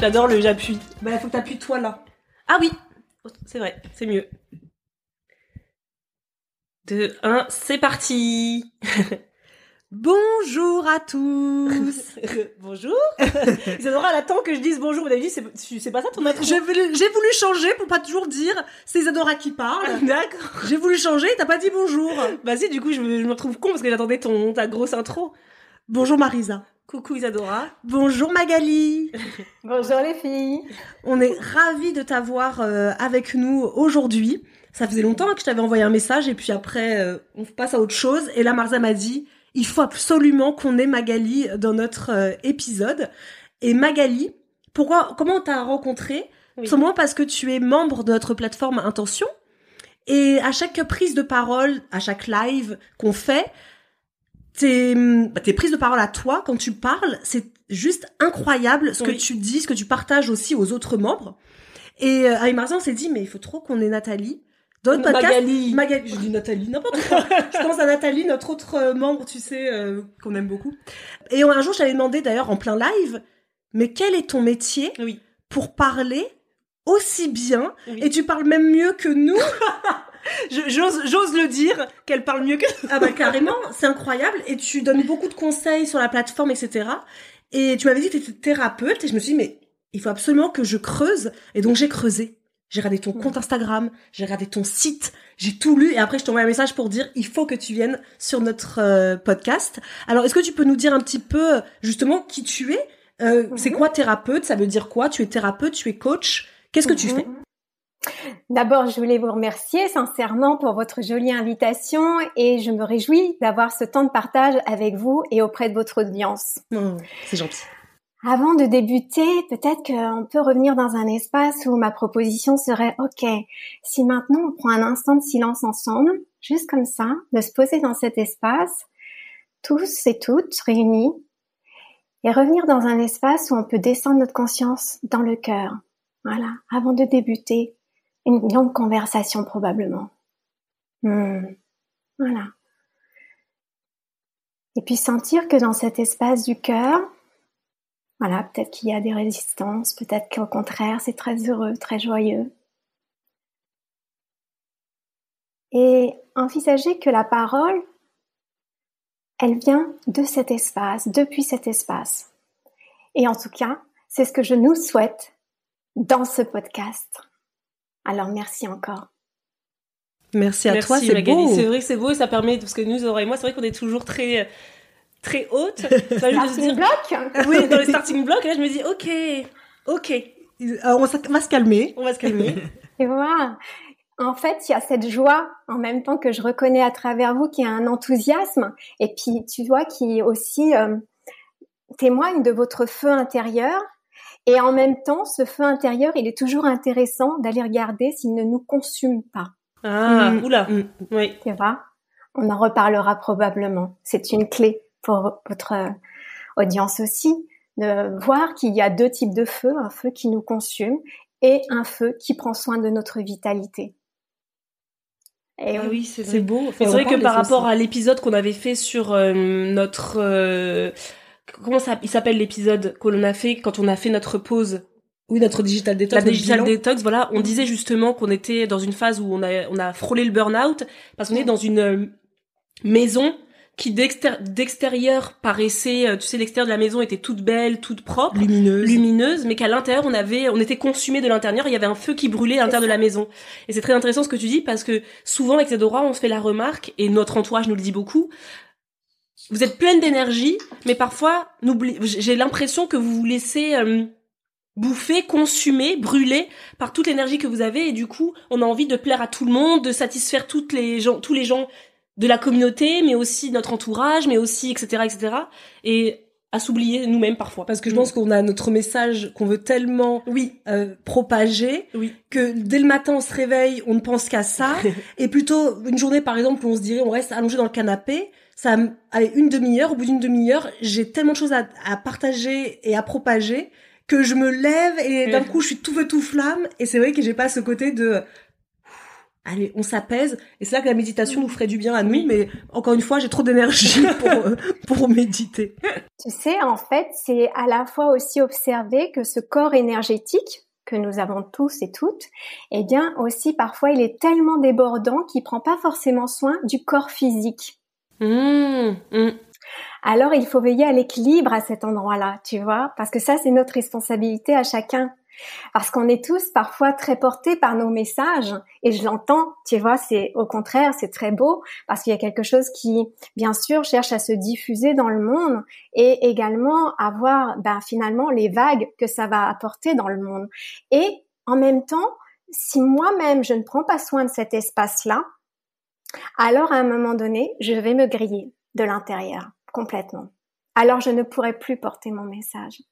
J'adore le j'appuie. Bah, faut que t'appuies toi là. Ah oui C'est vrai, c'est mieux. 2, 1, c'est parti Bonjour à tous Bonjour Isadora, elle attend que je dise bonjour. Vous avez dit, c'est pas ça ton intro J'ai voulu, changer pour pas toujours dire c'est Isadora qui parle. D'accord. J'ai voulu changer, t'as pas dit bonjour. Vas-y, du coup, je me, je me retrouve con parce que j'attendais ton ta grosse intro. Bonjour Marisa. Coucou Isadora. Bonjour Magali. Bonjour les filles. On est ravis de t'avoir euh, avec nous aujourd'hui. Ça faisait longtemps que je t'avais envoyé un message et puis après euh, on passe à autre chose. Et là Marisa m'a dit il faut absolument qu'on ait Magali dans notre euh, épisode. Et Magali, pourquoi, comment on t'a rencontré Oui. Parce que tu es membre de notre plateforme Intention. Et à chaque prise de parole, à chaque live qu'on fait, tes, bah, tes prises de parole à toi, quand tu parles, c'est juste incroyable ce que tu dis, ce que tu partages aussi aux autres membres. Et euh, avec on s'est dit, mais il faut trop qu'on ait Nathalie dans le podcast. Magali. Magali. Je dis Nathalie, n'importe quoi. je pense à Nathalie, notre autre euh, membre, tu sais, euh, qu'on aime beaucoup. Et un jour, je t'avais demandé d'ailleurs en plein live, mais quel est ton métier Oui. pour parler aussi bien? Oui. Et tu parles même mieux que nous. J'ose le dire qu'elle parle mieux que. Ah bah carrément, c'est incroyable. Et tu donnes beaucoup de conseils sur la plateforme, etc. Et tu m'avais dit que tu étais thérapeute. Et je me suis dit, mais il faut absolument que je creuse. Et donc j'ai creusé. J'ai regardé ton compte Instagram, j'ai regardé ton site, j'ai tout lu. Et après, je t'envoie un message pour dire, il faut que tu viennes sur notre euh, podcast. Alors, est-ce que tu peux nous dire un petit peu, justement, qui tu es? Euh, C'est quoi thérapeute? Ça veut dire quoi? Tu es thérapeute, tu es coach? Qu'est-ce que tu Mhm. fais? D'abord, je voulais vous remercier sincèrement pour votre jolie invitation et je me réjouis d'avoir ce temps de partage avec vous et auprès de votre audience. C'est gentil. Avant de débuter, peut-être qu'on peut revenir dans un espace où ma proposition serait OK. Si maintenant on prend un instant de silence ensemble, juste comme ça, de se poser dans cet espace, tous et toutes réunis, et revenir dans un espace où on peut descendre notre conscience dans le cœur. Voilà, avant de débuter une longue conversation probablement. Hmm. Voilà. Et puis sentir que dans cet espace du cœur, voilà, peut-être qu'il y a des résistances, peut-être qu'au contraire, c'est très heureux, très joyeux. Et envisager que la parole, elle vient de cet espace, depuis cet espace. Et en tout cas, c'est ce que je nous souhaite dans ce podcast. Alors merci encore. Merci à Merci toi, c'est beau. C'est vrai que c'est beau et ça permet parce que nous Aura et moi, c'est vrai qu'on est toujours très très haute. Ça Starting dire block oui dans les starting blocks. Et là, je me dis ok, ok, Euh, on va se calmer. on va se calmer. Et voilà. En fait, il y a cette joie en même temps que je reconnais à travers vous, qui est un enthousiasme, et puis tu vois qui aussi euh, témoigne de votre feu intérieur. Et en même temps, ce feu intérieur, il est toujours intéressant d'aller regarder s'il ne nous consume pas. Ah, Mm, oula, mm. oui. Tu vois On en reparlera probablement. C'est une clé pour votre euh, audience aussi de voir qu'il y a deux types de feux, un feu qui nous consume et un feu qui prend soin de notre vitalité. Et ah oui, c'est beau. C'est vrai que par rapport à l'épisode qu'on avait fait sur euh, notre euh, comment ça il s'appelle l'épisode que l'on a fait quand on a fait notre pause oui, notre digital detox. La digital detox, voilà, on disait justement qu'on était dans une phase où on a on a frôlé le burn-out parce qu'on est dans une euh, maison qui d'extérieur paraissait, euh, tu sais, l'extérieur de la maison était toute belle, toute propre, lumineuse, lumineuse, mais qu'à l'intérieur on avait, on était consumé de l'intérieur, il y avait un feu qui brûlait à l'intérieur de la maison. Et c'est très intéressant ce que tu dis parce que souvent avec Zedora on se fait la remarque et notre entourage nous le dit beaucoup. Vous êtes pleine d'énergie, mais parfois, j'ai l'impression que vous vous laissez euh, bouffer, consumer, brûler par toute l'énergie que vous avez et du coup, on a envie de plaire à tout le monde, de satisfaire toutes les gens, tous les gens de la communauté, mais aussi notre entourage, mais aussi etc etc. Et à s'oublier nous-mêmes parfois. Parce que je pense qu'on a notre message qu'on veut tellement oui euh, propager oui. que dès le matin on se réveille, on ne pense qu'à ça. et plutôt une journée par exemple où on se dirait on reste allongé dans le canapé, ça allez une demi-heure, au bout d'une demi-heure, j'ai tellement de choses à, à, partager et à propager que je me lève et d'un coup je suis tout feu tout flamme et c'est vrai que j'ai pas ce côté de allez, on s'apaise. Et c'est là que la méditation nous ferait du bien à nous. Mais encore une fois, j'ai trop d'énergie pour, pour méditer. Tu sais, en fait, c'est à la fois aussi observer que ce corps énergétique que nous avons tous et toutes, eh bien aussi parfois il est tellement débordant qu'il prend pas forcément soin du corps physique. Mmh, mmh. Alors il faut veiller à l'équilibre à cet endroit-là, tu vois, parce que ça c'est notre responsabilité à chacun. Parce qu'on est tous parfois très portés par nos messages et je l'entends, tu vois, c'est au contraire, c'est très beau parce qu'il y a quelque chose qui, bien sûr, cherche à se diffuser dans le monde et également avoir, ben, finalement, les vagues que ça va apporter dans le monde. Et en même temps, si moi-même je ne prends pas soin de cet espace-là, alors à un moment donné, je vais me griller de l'intérieur complètement. Alors je ne pourrai plus porter mon message.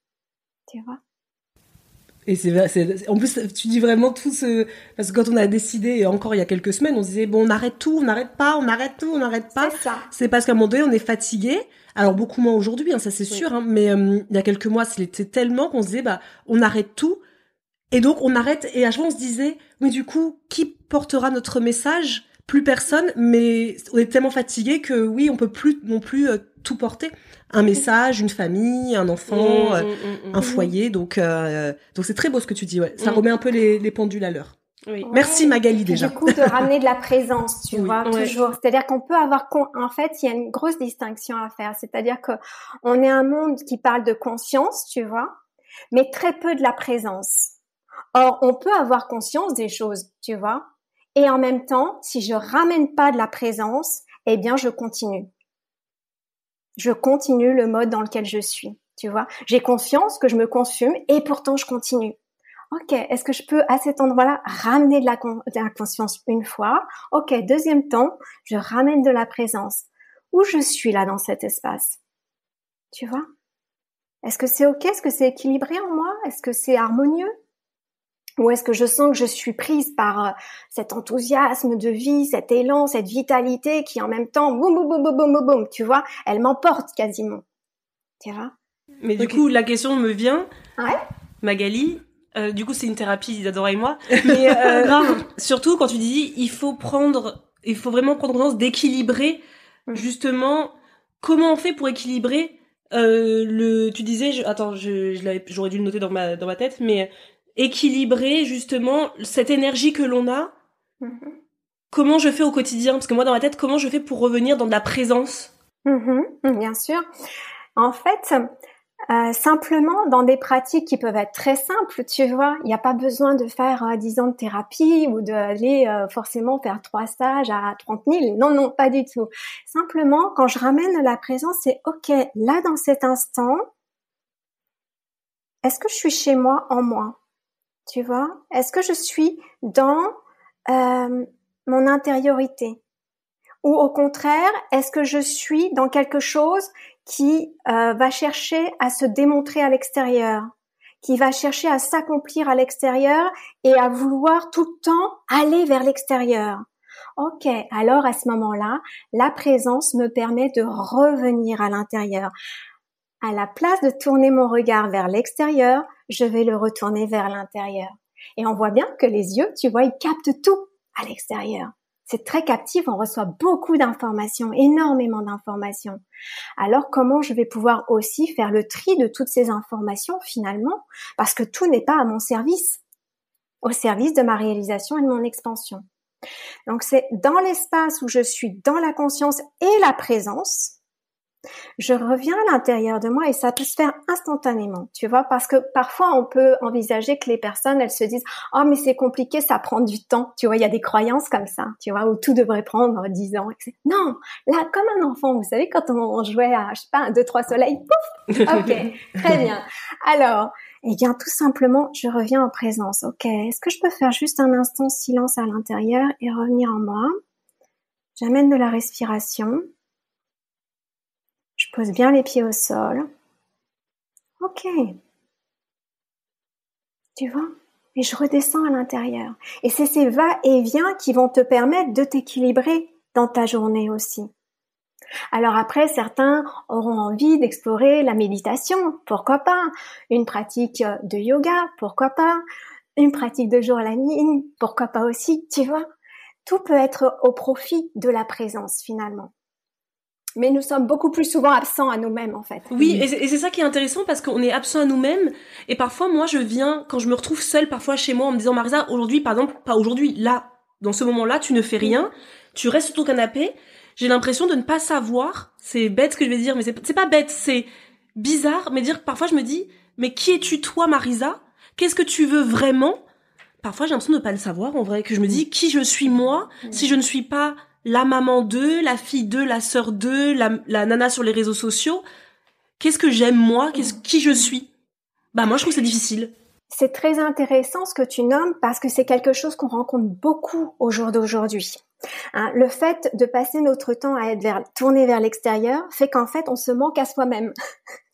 Tu vois? Et c'est en plus tu dis vraiment tout ce parce que quand on a décidé et encore il y a quelques semaines on disait bon on arrête tout on n'arrête pas on arrête tout on n'arrête pas. C'est parce qu'à un moment donné on est fatigué. Alors beaucoup moins aujourd'hui hein, ça c'est sûr hein, mais euh, il y a quelques mois c'était tellement qu'on se disait bah on arrête tout. Et donc on arrête et à chaque fois on se disait mais du coup qui portera notre message? Plus personne mais on est tellement fatigué que oui on peut plus non plus euh, tout porter un message, une famille, un enfant, mmh, euh, mmh, mmh, un foyer. Donc, euh, donc c'est très beau ce que tu dis. Ouais, ça remet un peu les, les pendules à l'heure. Oui. Merci Magali déjà. Du coup, de ramener de la présence, tu vois, toujours. C'est-à-dire qu'on peut avoir, en fait, il y a une grosse distinction à faire. C'est-à-dire que on est un monde qui parle de conscience, tu vois, mais très peu de la présence. Or, on peut avoir conscience des choses, tu vois, et en même temps, si je ramène pas de la présence, eh bien, je continue. Je continue le mode dans lequel je suis. Tu vois, j'ai conscience que je me consume et pourtant je continue. Ok, est-ce que je peux à cet endroit-là ramener de la, de la, conscience une fois? Ok, deuxième temps, je ramène de la présence. Où je suis là dans cet espace? Tu vois? Est-ce que c'est ok? Est-ce que c'est équilibré en moi? Est-ce que c'est harmonieux? Ou est-ce que je sens que je suis prise par euh, cet enthousiasme de vie, cet élan, cette vitalité qui en même temps, boum, boum, boum, boum, boum, boum, tu vois, elle m'emporte quasiment. Tu vois? Mais du coup, la question me vient, ouais. Magali, euh, du coup, c'est une thérapie d'Adora et moi, mais euh, surtout quand tu dis, il faut prendre, il faut vraiment prendre conscience d'équilibrer, mm. justement, comment on fait pour équilibrer euh, le, tu disais, je, attends, je, j'aurais dû le noter dans ma dans ma tête, mais équilibrer justement cette énergie que l'on a. Mm-hmm. Comment je fais au quotidien? Parce que moi, dans ma tête, comment je fais pour revenir dans de la présence? Mm-hmm. Bien sûr. En fait, euh, simplement dans des pratiques qui peuvent être très simples, tu vois, il n'y a pas besoin de faire euh, 10 ans de thérapie ou d'aller euh, forcément faire trois stages à 30 000. Non, non, pas du tout. Simplement, quand je ramène la présence, c'est OK, là dans cet instant, est-ce que je suis chez moi en moi? Tu vois? Est-ce que je suis dans euh, mon intériorité? Ou au contraire, est-ce que je suis dans quelque chose qui euh, va chercher à se démontrer à l'extérieur? Qui va chercher à s'accomplir à l'extérieur et à vouloir tout le temps aller vers l'extérieur? Ok, alors à ce moment-là, la présence me permet de revenir à l'intérieur. à la place de tourner mon regard vers l'extérieur, je vais le retourner vers l'intérieur. Et on voit bien que les yeux, tu vois, ils captent tout à l'extérieur. C'est très captif, on reçoit beaucoup d'informations, énormément d'informations. Alors comment je vais pouvoir aussi faire le tri de toutes ces informations finalement? Parce que tout n'est pas à mon service, au service de ma réalisation et de mon expansion. Donc c'est dans l'espace où je suis dans la conscience et la présence je reviens à l'intérieur de moi et ça peut se faire instantanément, tu vois, parce que parfois on peut envisager que les personnes, elles se disent, oh mais c'est compliqué, ça prend du temps, tu vois, il y a des croyances comme ça, tu vois, où tout devrait prendre 10 ans. Non, là, comme un enfant, vous savez, quand on jouait à, je sais pas, un, deux, trois soleils, pouf, ok, très bien. Alors, eh bien, tout simplement, je reviens en présence, ok, est-ce que je peux faire juste un instant silence à l'intérieur et revenir en moi? J'amène de la respiration. Je pose bien les pieds au sol. Ok. Tu vois? Et je redescends à l'intérieur. Et c'est ces va-et-vient qui vont te permettre de t'équilibrer dans ta journée aussi. Alors après, certains auront envie d'explorer la méditation, pourquoi pas? Une pratique de yoga, pourquoi pas? Une pratique de journaling, pourquoi pas aussi Tu vois? Tout peut être au profit de la présence finalement mais nous sommes beaucoup plus souvent absents à nous-mêmes en fait. Oui, et c'est ça qui est intéressant parce qu'on est absent à nous-mêmes et parfois moi je viens quand je me retrouve seule parfois chez moi en me disant Marisa aujourd'hui par exemple pas aujourd'hui là dans ce moment-là tu ne fais rien, tu restes sur ton canapé, j'ai l'impression de ne pas savoir, c'est bête ce que je vais dire mais c'est pas bête, c'est bizarre mais dire parfois je me dis mais qui es-tu toi Marisa? Qu'est-ce que tu veux vraiment? Parfois j'ai l'impression de ne pas le savoir en vrai que je me dis qui je suis moi? Si je ne suis pas la maman d'eux, la fille d'eux, la sœur d'eux, la, la nana sur les réseaux sociaux. Qu'est-ce que j'aime moi? Qu'est-ce qui je suis? Bah moi je trouve que c'est difficile. C'est très intéressant ce que tu nommes parce que c'est quelque chose qu'on rencontre beaucoup au jour d'aujourd'hui. Hein, le fait de passer notre temps à être vers, tourné vers l'extérieur fait qu'en fait on se manque à soi-même.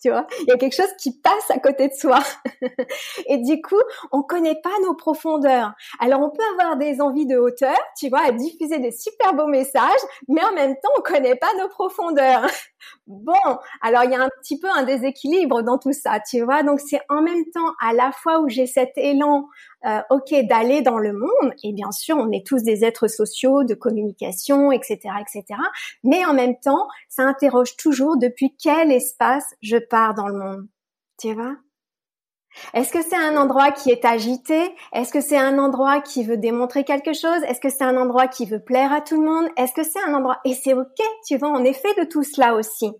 Tu vois, il y a quelque chose qui passe à côté de soi. et du coup, on connaît pas nos profondeurs. Alors on peut avoir des envies de hauteur, tu vois, à diffuser des super beaux messages, mais en même temps, on connaît pas nos profondeurs. bon, alors il y a un petit peu un déséquilibre dans tout ça, tu vois. Donc c'est en même temps à la fois où j'ai cet élan euh, ok d'aller dans le monde et bien sûr on est tous des êtres sociaux de communication etc etc mais en même temps ça interroge toujours depuis quel espace je dans le monde tu vois? Est-ce que c'est un endroit qui est agité? Est-ce que c'est un endroit qui veut démontrer quelque chose? Est-ce que c'est un endroit qui veut plaire à tout le monde? Est-ce que c'est un endroit? Et c'est ok, tu vois, on est fait de tout cela aussi.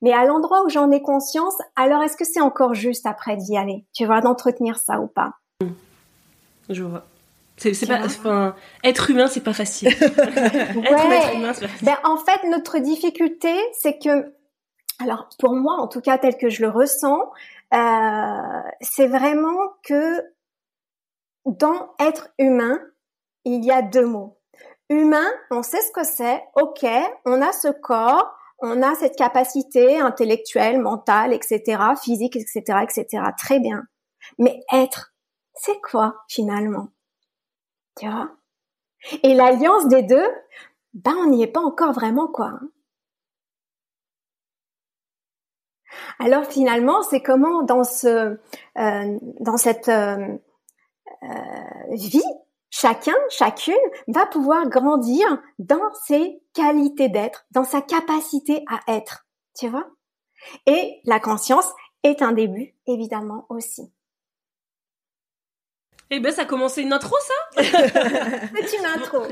Mais à l'endroit où j'en ai conscience, alors est-ce que c'est encore juste après d'y aller Tu vois, d'entretenir ça ou pas? Je vois. C'est, pas, enfin, être humain, c'est pas facile. être, humain, c'est Ben, en fait, notre difficulté, c'est que, alors, pour moi, en tout cas, tel que je le ressens, euh, c'est vraiment que dans être humain, il y a deux mots. Humain, on sait ce que c'est. Ok, on a ce corps, on a cette capacité intellectuelle, mentale, etc., physique, etc., etc. Très bien. Mais être, c'est quoi finalement? Tu vois? Et l'alliance des deux, ben on n'y est pas encore vraiment quoi. Hein. Alors finalement, c'est comment dans ce euh, dans cette euh, euh, vie, chacun, chacune va pouvoir grandir dans ses qualités d'être, dans sa capacité à être, tu vois? Et la conscience est un début, évidemment aussi. Eh ben, ça a commencé une intro, ça? C'est une intro.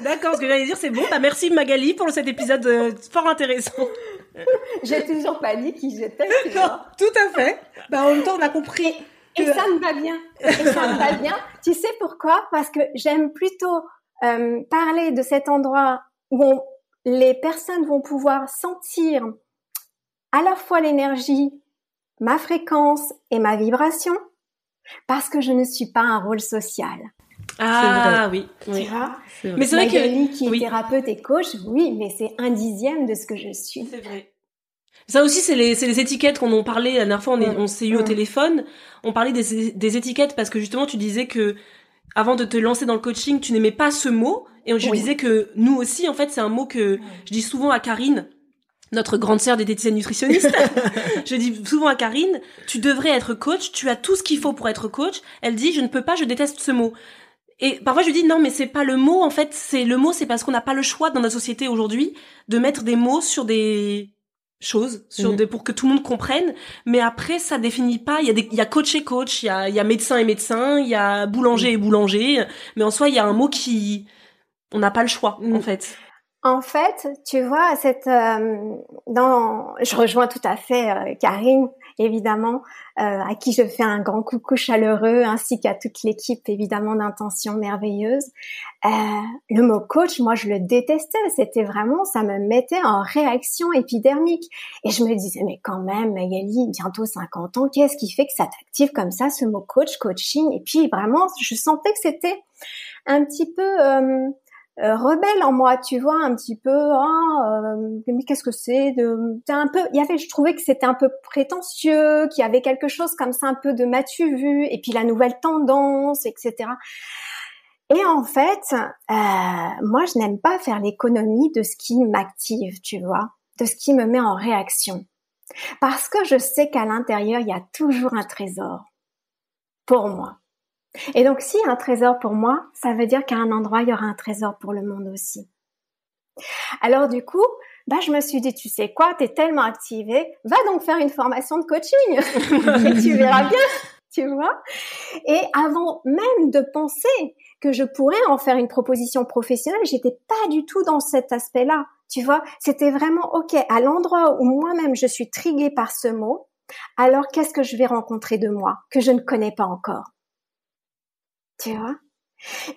D'accord, ce que j'allais dire, c'est bon. Bah, merci Magali pour cet épisode euh, fort intéressant. J'ai toujours pas dit qui j'étais. tout à fait. Bah, en même temps, on a compris. Et, ça me va bien. Et ça me va bien. Tu sais pourquoi? Parce que j'aime plutôt euh, parler de cet endroit où les personnes vont pouvoir sentir à la fois l'énergie, ma fréquence et ma vibration parce que je ne suis pas un rôle social. Ah oui, oui. Tu Mais c'est vrai que qui est thérapeute et coach, oui, mais c'est un dixième de ce que je suis. C'est vrai. Ça aussi, c'est les, les étiquettes qu'on en parlait la dernière fois. On, on s'est eu au téléphone. On parlait des, des étiquettes parce que justement, tu disais que avant de te lancer dans le coaching, tu n'aimais pas ce mot. Et je disais que nous aussi, en fait, c'est un mot que je dis souvent à Karine notre grande sœur des diététiciennes nutritionnistes. je dis souvent à Karine, tu devrais être coach, tu as tout ce qu'il faut pour être coach. Elle dit, je ne peux pas, je déteste ce mot. Et parfois je lui dis non mais c'est pas le mot en fait, c'est le mot c'est parce qu'on n'a pas le choix dans notre société aujourd'hui de mettre des mots sur des choses sur mhm. des pour que tout le monde comprenne. Mais après ça définit pas. Il y a des il y a coach et coach. Il y a il y a médecin et médecin. Il y a boulanger et boulanger. Mais en soi il y a un mot qui on n'a pas le choix en mm. fait. En fait, tu vois, cette euh, dans, je rejoins tout à fait euh, Karine, évidemment, euh, à qui je fais un grand coucou chaleureux, ainsi qu'à toute l'équipe, évidemment, d'intention merveilleuse. le mot coach, moi, je le détestais. C'était vraiment, ça me mettait en réaction épidermique. Et je me disais, mais quand même, Magali, bientôt 50 ans, qu'est-ce qui fait que ça t'active comme ça, ce mot coach, coaching? Et puis, vraiment, je sentais que c'était un petit peu euh, rebelle en moi, tu vois, un petit peu. Ah, euh, mais qu'est-ce que c'est de un peu. Il y avait, je trouvais que c'était un peu prétentieux, qu'il y avait quelque chose comme ça, un peu de m'as-tu vu, et puis la nouvelle tendance, etc. Et en fait, euh, moi, je n'aime pas faire l'économie de ce qui m'active, tu vois, de ce qui me met en réaction, parce que je sais qu'à l'intérieur, il y a toujours un trésor pour moi. Et donc, si un trésor pour moi, ça veut dire qu'à un endroit, il y aura un trésor pour le monde aussi. Alors du coup, bah, je me suis dit, tu sais quoi, tu es tellement activée, va donc faire une formation de coaching et tu verras bien, tu vois. Et avant même de penser que je pourrais en faire une proposition professionnelle, j'étais pas du tout dans cet aspect-là, tu vois. C'était vraiment, ok, à l'endroit où moi-même je suis triguée par ce mot, alors qu'est-ce que je vais rencontrer de moi que je ne connais pas encore? Tu vois?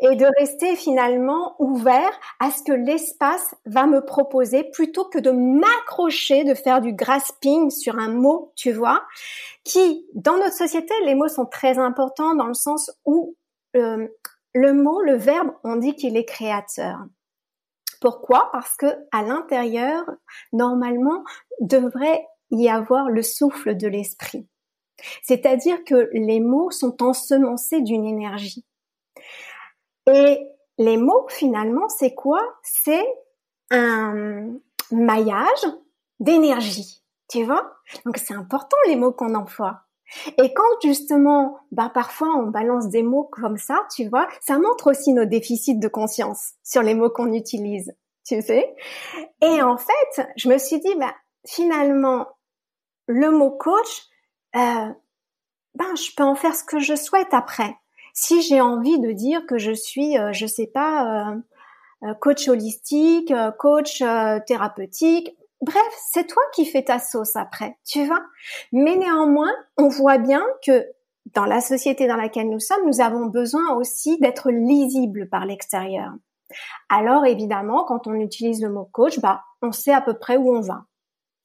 Et de rester finalement ouvert à ce que l'espace va me proposer plutôt que de m'accrocher, de faire du grasping sur un mot, tu vois, qui, dans notre société, les mots sont très importants dans le sens où euh, le mot, le verbe, on dit qu'il est créateur. Pourquoi? Parce que à l'intérieur, normalement, devrait y avoir le souffle de l'esprit. C'est-à-dire que les mots sont ensemencés d'une énergie. Et les mots, finalement, c'est quoi? C'est un maillage d'énergie, tu vois? Donc c'est important les mots qu'on emploie. Et quand justement, bah parfois on balance des mots comme ça, tu vois, ça montre aussi nos déficits de conscience sur les mots qu'on utilise, tu sais? Et en fait, je me suis dit, bah finalement, le mot coach, euh, ben je peux en faire ce que je souhaite après si j'ai envie de dire que je suis, euh, je sais pas, euh, euh, coach holistique, coach thérapeutique, bref, c'est toi qui fais ta sauce après, tu vois. Mais néanmoins, on voit bien que dans la société dans laquelle nous sommes, nous avons besoin aussi d'être lisibles par l'extérieur. Alors évidemment, quand on utilise le mot coach, bah, on sait à peu près où on va.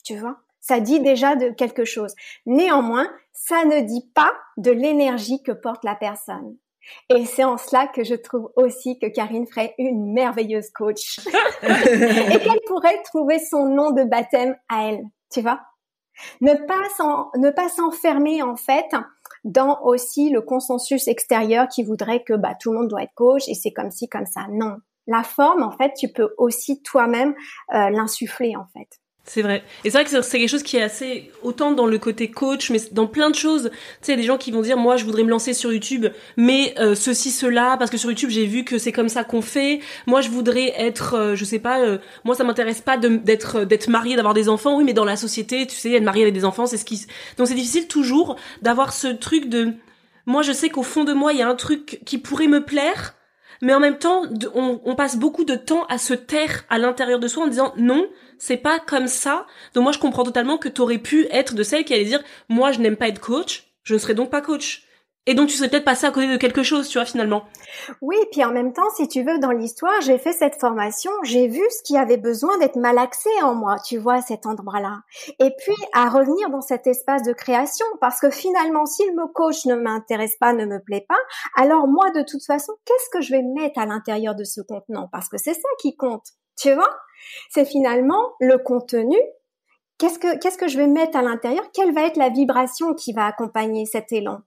Tu vois Ça dit déjà de quelque chose. Néanmoins, ça ne dit pas de l'énergie que porte la personne. Et c'est en cela que je trouve aussi que Karine ferait une merveilleuse coach. et qu'elle pourrait trouver son nom de baptême à elle, tu vois. Ne pas s'enfermer en fait dans aussi le consensus extérieur qui voudrait que bah tout le monde doit être coach et c'est comme ci comme ça. Non, la forme en fait tu peux aussi toi-même euh, l'insuffler en fait. C'est vrai. Et c'est vrai que c'est quelque chose qui est assez autant dans le côté coach, mais dans plein de choses. Tu sais, des gens qui vont dire moi je voudrais me lancer sur YouTube, mais euh, ceci cela parce que sur YouTube j'ai vu que c'est comme ça qu'on fait. Moi je voudrais être, euh, je sais pas, euh, moi ça m'intéresse pas d'être d'être marié, d'avoir des enfants. Oui, mais dans la société, tu sais, être marié avec des enfants, c'est ce qui. Donc c'est difficile toujours d'avoir ce truc de. Moi je sais qu'au fond de moi il y a un truc qui pourrait me plaire, mais en même temps on, passe beaucoup de temps à se taire à l'intérieur de soi en disant non c'est pas comme ça. Donc moi, je comprends totalement que t'aurais pu être de celle qui allait dire, moi, je n'aime pas être coach, je ne serai donc pas coach. Et donc tu serais peut-être passé à côté de quelque chose, tu vois, finalement. Oui, puis en même temps, si tu veux, dans l'histoire, j'ai fait cette formation, j'ai vu ce qui avait besoin d'être malaxé en moi, tu vois, cet endroit-là. Et puis, à revenir dans cet espace de création, parce que finalement, si le mot coach ne m'intéresse pas, ne me plaît pas, alors moi, de toute façon, qu'est-ce que je vais mettre à l'intérieur de ce contenant? Parce que c'est ça qui compte, tu vois? C'est finalement le contenu Qu'est-ce que je vais mettre à l'intérieur? Quelle va être la vibration qui va accompagner cet élan?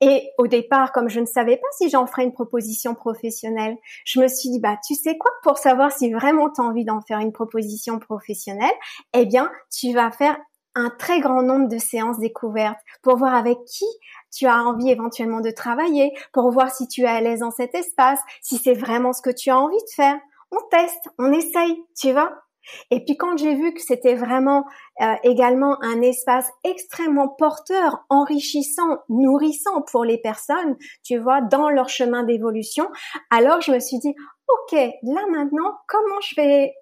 Et au départ, comme je ne savais pas si j'en ferais une proposition professionnelle, je me suis dit bah tu sais quoi? Pour savoir si vraiment tu as envie d'en faire une proposition professionnelle, eh bien tu vas faire un très grand nombre de séances découvertes pour voir avec qui tu as envie éventuellement de travailler, pour voir si tu es à l'aise dans cet espace, si c'est vraiment ce que tu as envie de faire. On teste, on essaye, tu vois? Et puis quand j'ai vu que c'était vraiment euh, également un espace extrêmement porteur, enrichissant, nourrissant pour les personnes, tu vois, dans leur chemin d'évolution, alors je me suis dit, ok, là maintenant, comment je vais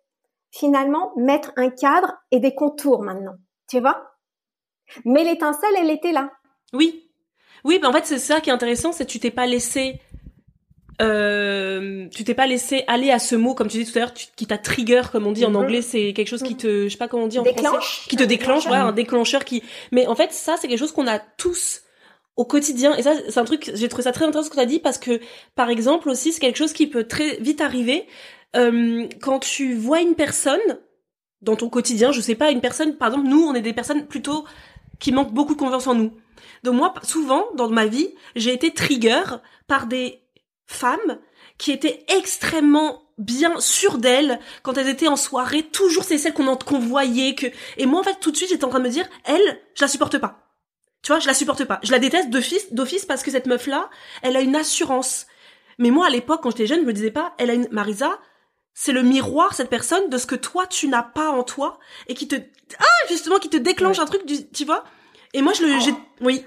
finalement mettre un cadre et des contours maintenant, tu vois? Mais l'étincelle, elle était là. Oui. Oui, ben en fait, c'est ça qui est intéressant, c'est que tu t'es pas laissé euh, tu t'es pas laissé aller à ce mot comme tu dis tout à l'heure qui t'a trigger comme on dit en mhm. anglais c'est quelque chose qui te je sais pas comment on dit en français qui te déclenche ouais, un déclencheur qui mais en fait ça c'est quelque chose qu'on a tous au quotidien et ça c'est un truc j'ai trouvé ça très intéressant ce que tu as dit parce que par exemple aussi c'est quelque chose qui peut très vite arriver euh, quand tu vois une personne dans ton quotidien je sais pas une personne par exemple nous on est des personnes plutôt qui manquent beaucoup de confiance en nous. Donc moi souvent dans ma vie j'ai été trigger par des femmes qui étaient extrêmement bien sûres d'elles quand elles étaient en soirée. Toujours c'est celles qu'on qu'on voyait que et moi en fait tout de suite j'étais en train de me dire elle je la supporte pas. Tu vois je la supporte pas. Je la déteste d'office d'office parce que cette meuf là elle a une assurance. Mais moi à l'époque quand j'étais jeune je me disais pas elle a une Marisa c'est le miroir cette personne de ce que toi tu n'as pas en toi et qui te ah justement qui te déclenche un truc du tu vois? Et moi, je le, j'ai, oui.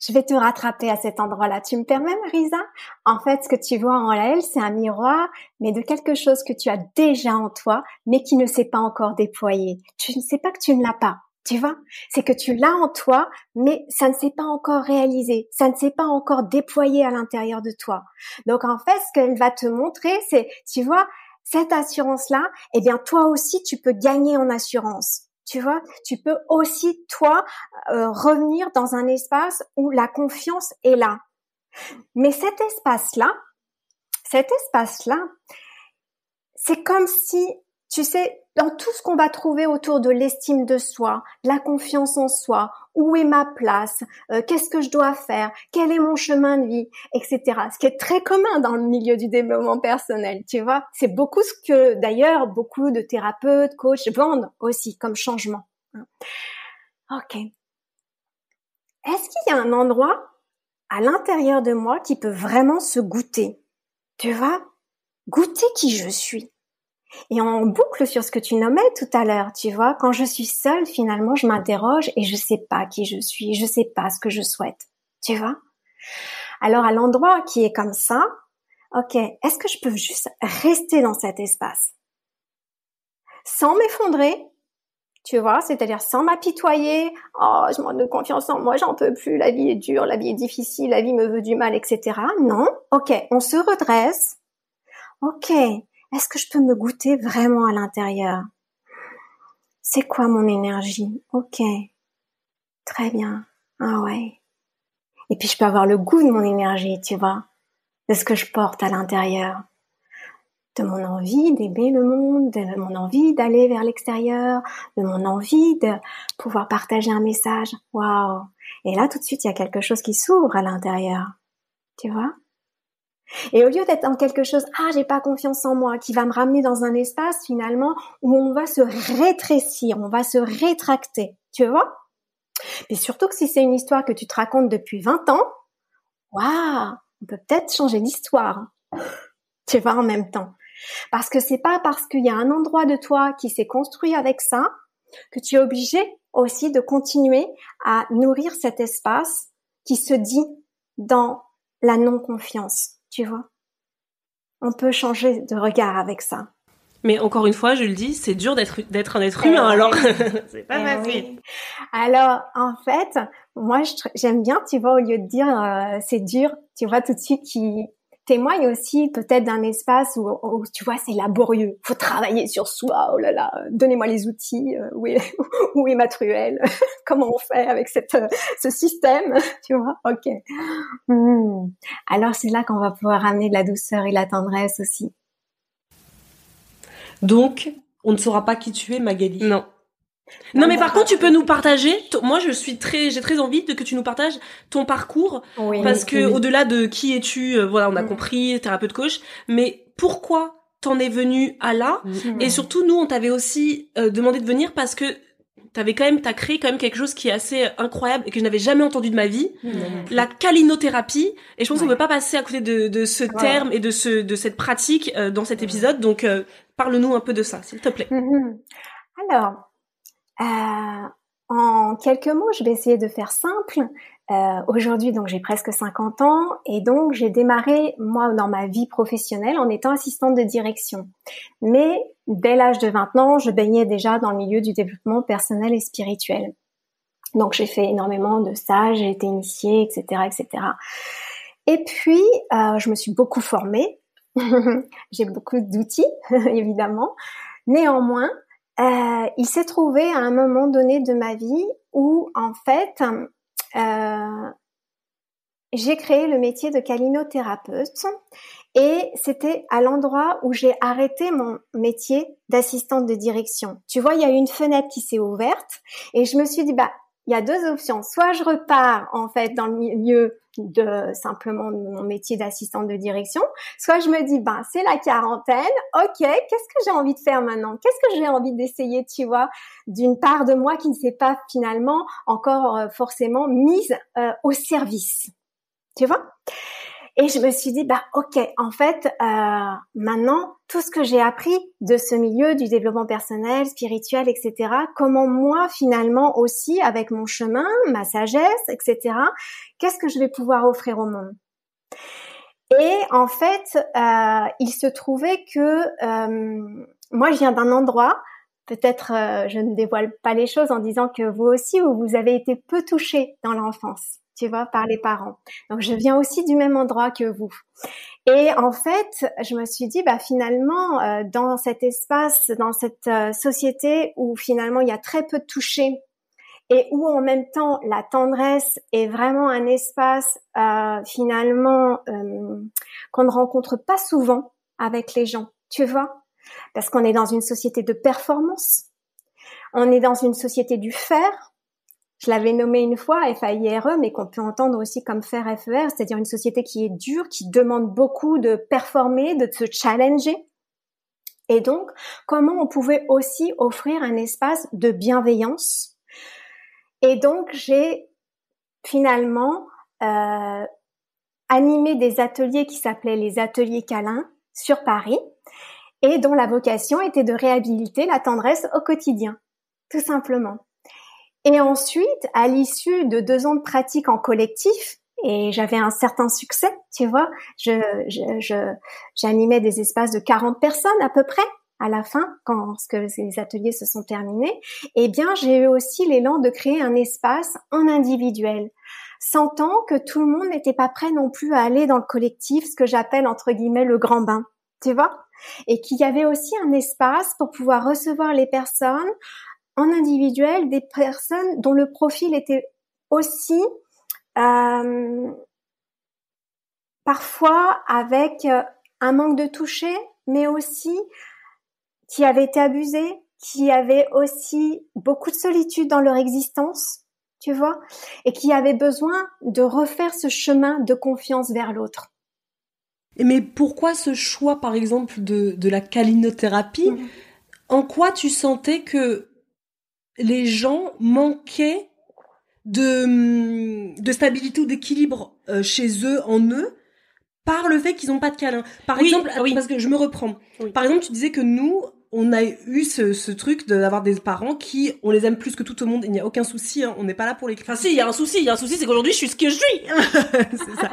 Je vais te rattraper à cet endroit-là. Tu me permets, Marisa? En fait, ce que tu vois en elle, c'est un miroir, mais de quelque chose que tu as déjà en toi, mais qui ne s'est pas encore déployé. Tu ne sais pas que tu ne l'as pas. Tu vois? C'est que tu l'as en toi, mais ça ne s'est pas encore réalisé, ça ne s'est pas encore déployé à l'intérieur de toi. Donc en fait, ce qu'elle va te montrer, c'est, tu vois, cette assurance-là, eh bien toi aussi, tu peux gagner en assurance tu vois, tu peux aussi toi euh, revenir dans un espace où la confiance est là. Mais cet espace-là, cet espace-là, c'est comme si, tu sais, dans tout ce qu'on va trouver autour de l'estime de soi, la confiance en soi, où est ma place, euh, qu'est-ce que je dois faire, quel est mon chemin de vie, etc. Ce qui est très commun dans le milieu du développement personnel, tu vois. C'est beaucoup ce que d'ailleurs beaucoup de thérapeutes, coachs vendent aussi comme changement. Ok. Est-ce qu'il y a un endroit à l'intérieur de moi qui peut vraiment se goûter? Tu vois? Goûter qui je suis et on boucle sur ce que tu nommais tout à l'heure, tu vois, quand je suis seule, finalement, je m'interroge et je sais pas qui je suis, je sais pas ce que je souhaite, tu vois. Alors à l'endroit qui est comme ça, ok, est-ce que je peux juste rester dans cet espace? Sans m'effondrer, tu vois, c'est-à-dire sans m'apitoyer, oh, je manque de confiance en moi, j'en peux plus, la vie est dure, la vie est difficile, la vie me veut du mal, etc. Non, ok, on se redresse, ok, est-ce que je peux me goûter vraiment à l'intérieur? C'est quoi mon énergie? Ok. Très bien. Ah ouais. Et puis je peux avoir le goût de mon énergie, tu vois, de ce que je porte à l'intérieur, de mon envie d'aimer le monde, de mon envie d'aller vers l'extérieur, de mon envie de pouvoir partager un message. Waouh Et là, tout de suite, il y a quelque chose qui s'ouvre à l'intérieur, tu vois? Et au lieu d'être dans quelque chose, ah, j'ai pas confiance en moi, qui va me ramener dans un espace finalement où on va se rétrécir, on va se rétracter, tu vois? Mais surtout que si c'est une histoire que tu te racontes depuis 20 ans, waouh, on peut peut-être changer d'histoire, tu vois, en même temps. Parce que c'est pas parce qu'il y a un endroit de toi qui s'est construit avec ça que tu es obligé aussi de continuer à nourrir cet espace qui se dit dans la non-confiance tu vois. On peut changer de regard avec ça. Mais encore une fois, je le dis, c'est dur d'être d'être un être humain. Eh alors, c'est pas eh facile. Alors, en fait, moi, j'aime bien, tu vois, au lieu de dire euh, c'est dur, tu vois tout de suite qui témoigne aussi peut-être d'un espace où, tu vois c'est laborieux, faut travailler sur soi. Oh là là, donnez-moi les outils. Euh, où, est, où est ma truelle Comment on fait avec cette euh, ce système Tu vois Ok. Hmm. Alors c'est là qu'on va pouvoir amener de la douceur et de la tendresse aussi. Donc on ne saura pas qui tu es, Magali? Non. Non, mais par contre, tu peux nous partager. Moi, je suis très, j'ai très envie de que tu nous partages ton parcours, parce que au-delà de qui es-tu, euh, voilà, on a mm. compris, thérapeute coach, mais pourquoi t'en es venu à là mm. Et surtout, nous, on t'avait aussi euh, demandé de venir parce que t'avais quand même, t'as créé quand même quelque chose qui est assez incroyable et que je n'avais jamais entendu de ma vie, mm. la calinothérapie. Et je pense qu'on ne peut pas passer à côté de, de ce terme et de ce, de cette pratique euh, dans cet épisode. Donc, parle-nous un peu de ça, s'il te plaît. Mm-hmm. Alors, euh, en quelques mots, je vais essayer de faire simple. Euh, Aujourd'hui, donc j'ai presque 50 ans et donc j'ai démarré moi dans ma vie professionnelle en étant assistante de direction. Mais dès l'âge de 20 ans, je baignais déjà dans le milieu du développement personnel et spirituel. Donc j'ai fait énormément de stages, j'ai été initiée, etc., etc. Et puis euh, je me suis beaucoup formée. j'ai beaucoup d'outils, évidemment. Néanmoins, euh, il s'est trouvé à un moment donné de ma vie où, en fait, euh, j'ai créé le métier de calinothérapeute et c'était à l'endroit où j'ai arrêté mon métier d'assistante de direction. Tu vois, il y a une fenêtre qui s'est ouverte et je me suis dit, bah, il y a deux options. Soit je repars en fait dans le milieu de simplement mon métier d'assistante de direction, soit je me dis ben c'est la quarantaine, ok, qu'est-ce que j'ai envie de faire maintenant? Qu'est-ce que j'ai envie d'essayer, tu vois, d'une part de moi qui ne s'est pas finalement encore euh, forcément mise euh, au service, tu vois? Et je me suis dit, bah ok, en fait, euh, maintenant, tout ce que j'ai appris de ce milieu du développement personnel, spirituel, etc., comment moi, finalement, aussi, avec mon chemin, ma sagesse, etc., qu'est-ce que je vais pouvoir offrir au monde? Et en fait, euh, il se trouvait que euh, moi, je viens d'un endroit peut-être je ne dévoile pas les choses en disant que vous aussi, vous avez été peu touché dans l'enfance tu vois, par les parents. Donc je viens aussi du même endroit que vous. Et en fait, je me suis dit, bah finalement, euh, dans cet espace, dans cette euh, société où finalement il y a très peu de touchés et où en même temps la tendresse est vraiment un espace euh, finalement qu'on ne rencontre pas souvent avec les gens, tu vois, parce qu'on est dans une société de performance, on est dans une société du faire, je l'avais nommé une fois FAIRE, mais qu'on peut entendre aussi comme faire FER, c'est-à-dire une société qui est dure, qui demande beaucoup de performer, de se challenger. Et donc, comment on pouvait aussi offrir un espace de bienveillance? Et donc, j'ai finalement euh, animé des ateliers qui s'appelaient les ateliers câlins sur Paris et dont la vocation était de réhabiliter la tendresse au quotidien, tout simplement. Et ensuite, à l'issue de deux ans de pratique en collectif, et j'avais un certain succès, tu vois, je, je, j'animais des espaces de 40 personnes à peu près à la fin, quand les ateliers se sont terminés, eh bien, j'ai eu aussi l'élan de créer un espace en individuel, sentant que tout le monde n'était pas prêt non plus à aller dans le collectif, ce que j'appelle entre guillemets le grand bain, tu vois, et qu'il y avait aussi un espace pour pouvoir recevoir les personnes en individuel des personnes dont le profil était aussi euh, parfois avec euh, un manque de toucher, mais aussi qui avaient été abusés, qui avaient aussi beaucoup de solitude dans leur existence, tu vois, et qui avaient besoin de refaire ce chemin de confiance vers l'autre. Mais pourquoi ce choix, par exemple, de, de la calinothérapie? Mmh. En quoi tu sentais que les gens manquaient de, de stabilité ou d'équilibre euh, chez eux, en eux, par le fait qu'ils n'ont pas de câlin. Par exemple, oui. parce que je me reprends. Par exemple, tu disais que nous, on a eu ce, ce truc d'avoir des parents qui, on les aime plus que tout le monde. Il n'y a aucun souci. Hein, on n'est pas là pour les. Enfin, si, il y a un souci. Il y a un souci, c'est qu'aujourd'hui, je suis ce que je suis. c'est ça.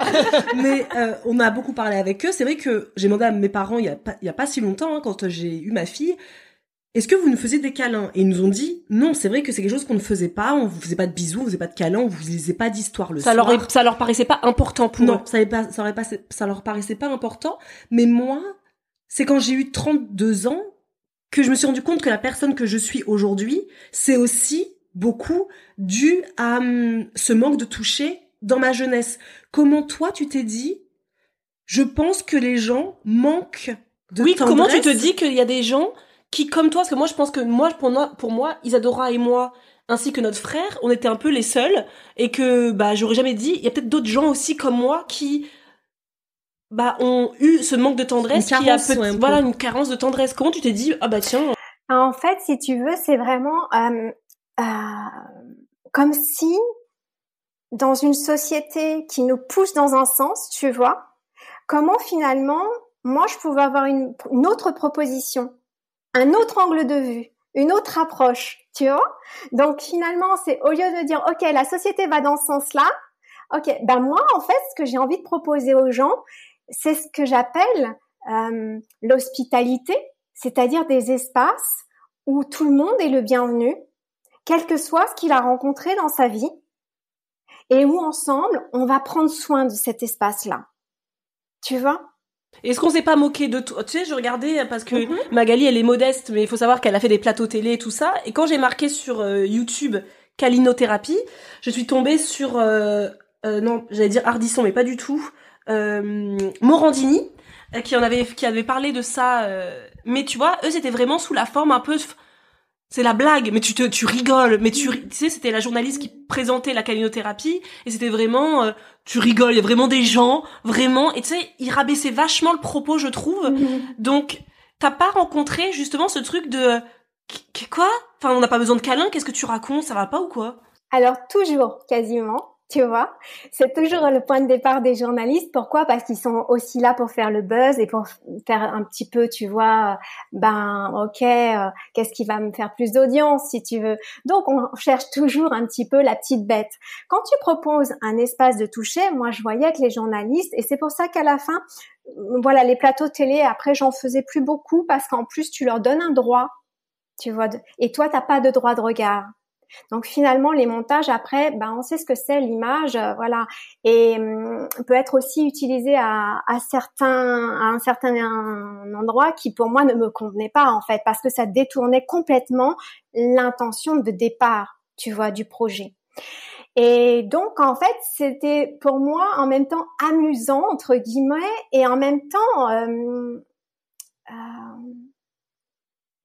Mais euh, on a beaucoup parlé avec eux. C'est vrai que j'ai demandé à mes parents il y a pas, il y a pas si longtemps, hein, quand j'ai eu ma fille, est-ce que vous nous faisiez des câlins? Et ils nous ont dit, non, c'est vrai que c'est quelque chose qu'on ne faisait pas, on vous faisait pas de bisous, on faisait pas de câlins, on vous lisait pas d'histoire le ça soir. Leur, ça leur paraissait pas important pour Non, ça, pas, ça, pas, ça leur paraissait pas important. Mais moi, c'est quand j'ai eu 32 ans que je me suis rendu compte que la personne que je suis aujourd'hui, c'est aussi beaucoup dû à hum, ce manque de toucher dans ma jeunesse. Comment toi, tu t'es dit, je pense que les gens manquent de Oui, comment tu te dis qu'il y a des gens qui, comme toi, parce que moi, je pense que moi, pour moi, pour moi Isadora et moi, ainsi que notre frère, on était un peu les seuls, et que, bah, j'aurais jamais dit, il y a peut-être d'autres gens aussi comme moi qui, bah, ont eu ce manque de tendresse, qui a peut voilà, une carence de tendresse. Comment tu t'es dit, ah bah tiens. En fait, si tu veux, c'est vraiment euh, euh, comme si dans une société qui nous pousse dans un sens, tu vois, comment finalement, moi, je pouvais avoir une, une autre proposition, un autre angle de vue, une autre approche, tu vois? Donc finalement, c'est au lieu de dire, ok, la société va dans ce sens-là, ok, ben moi, en fait, ce que j'ai envie de proposer aux gens, c'est ce que j'appelle euh, l'hospitalité, c'est-à-dire des espaces où tout le monde est le bienvenu, quel que soit ce qu'il a rencontré dans sa vie, et où ensemble, on va prendre soin de cet espace-là. Tu vois? Est-ce qu'on s'est pas moqué de toi? Tu sais, je regardais parce que mhm. Magali, elle est modeste, mais il faut savoir qu'elle a fait des plateaux télé et tout ça. Et quand j'ai marqué sur euh, YouTube calinothérapie, je suis tombée sur euh, euh, non, j'allais dire Ardisson, mais pas du tout. Morandini, qui en avait qui avait parlé de ça. mais tu vois, eux c'était vraiment sous la forme un peu c'est la blague, mais tu te, tu rigoles, mais tu, tu sais, c'était la journaliste qui présentait la calinothérapie, et c'était vraiment, euh, tu rigoles, il y a vraiment des gens, vraiment, et tu sais, il rabaissait vachement le propos, je trouve. Mhm. Donc, t'as pas rencontré justement ce truc de, quoi? Enfin, on n'a pas besoin de câlin, qu'est-ce que tu racontes, ça va pas ou quoi? Alors, toujours, quasiment tu vois. C'est toujours le point de départ des journalistes. Pourquoi? Parce qu'ils sont aussi là pour faire le buzz et pour faire un petit peu, tu vois, ben ok, euh, qu'est-ce qui va me faire plus d'audience si tu veux. Donc on cherche toujours un petit peu la petite bête. Quand tu proposes un espace de toucher, moi je voyais que les journalistes, et c'est pour ça qu'à la fin, voilà, les plateaux télé, après j'en faisais plus beaucoup parce qu'en plus tu leur donnes un droit, tu vois, et toi t'as pas de droit de regard. Donc finalement, les montages après, ben on sait ce que c'est l'image, euh, voilà, et hum, peut être aussi utilisé à, à certains à un certain endroit qui pour moi ne me convenait pas en fait, parce que ça détournait complètement l'intention de départ, tu vois, du projet. Et donc, en fait, c'était pour moi en même temps amusant, entre guillemets, et en même temps, euh, euh,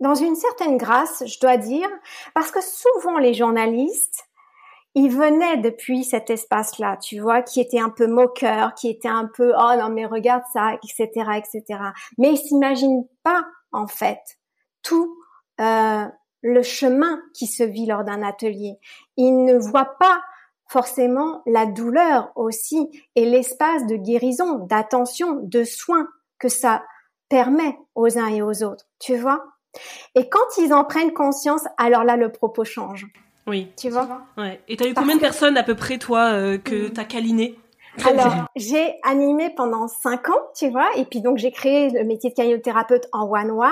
dans une certaine grâce, je dois dire, parce que souvent les journalistes, ils venaient depuis cet espace-là, tu vois, qui était un peu moqueur, qui était un peu oh non mais regarde ça, etc., etc. Mais ils s'imaginent pas en fait tout euh, le chemin qui se vit lors d'un atelier. Ils ne voient pas forcément la douleur aussi et l'espace de guérison, d'attention, de soins que ça permet aux uns et aux autres. Tu vois et quand ils en prennent conscience, alors là, le propos change. Oui. Tu vois? Ouais. Et t'as eu combien de personnes à peu près, toi, euh, que t'as câliné? Alors, j'ai animé pendant cinq ans, tu vois, et puis donc j'ai créé le métier de callinothérapeute en one-one.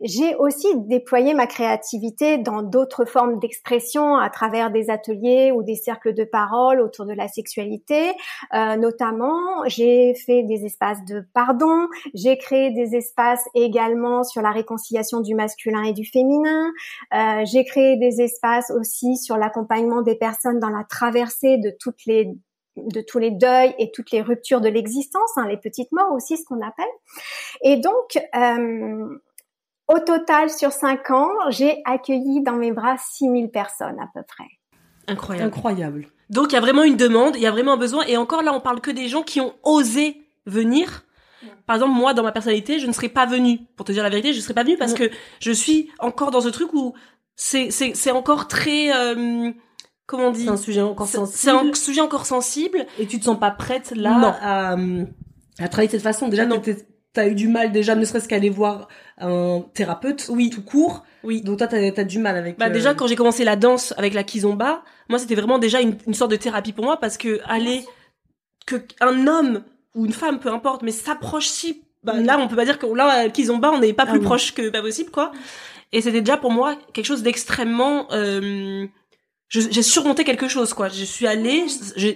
J'ai aussi déployé ma créativité dans d'autres formes d'expression à travers des ateliers ou des cercles de parole autour de la sexualité. Euh, notamment, j'ai fait des espaces de pardon, j'ai créé des espaces également sur la réconciliation du masculin et du féminin. Euh, j'ai créé des espaces aussi sur l'accompagnement des personnes dans la traversée de toutes les de tous les deuils et toutes les ruptures de l'existence, hein, les petites morts aussi, ce qu'on appelle. Et donc, euh, au total, sur cinq ans, j'ai accueilli dans mes bras 6000 personnes à peu près. Incroyable. Incroyable. Donc, il y a vraiment une demande, il y a vraiment un besoin. Et encore là, on parle que des gens qui ont osé venir. Par exemple, moi, dans ma personnalité, je ne serais pas venue. Pour te dire la vérité, je ne serais pas venue parce que je suis encore dans ce truc où c'est, c'est, c'est encore très... Euh, comment on dit C'est un sujet encore sensible. C'est un sujet encore sensible. Et tu te sens pas prête là à, à travailler de cette façon. Déjà, t'as eu du mal déjà, ne serait-ce qu'aller voir un thérapeute, oui, tout court. Oui. Donc toi, t'as as du mal avec. Bah euh, déjà, quand j'ai commencé la danse avec la kizomba, moi, c'était vraiment déjà une, une, sorte de thérapie pour moi parce que aller que un homme ou une femme, peu importe, mais s'approche si, bah, mm. là, on peut pas dire que là, kizomba, on n'est pas ah plus proche que pas possible, quoi. Et c'était déjà pour moi quelque chose d'extrêmement euh, j'ai surmonté quelque chose quoi. Je suis allée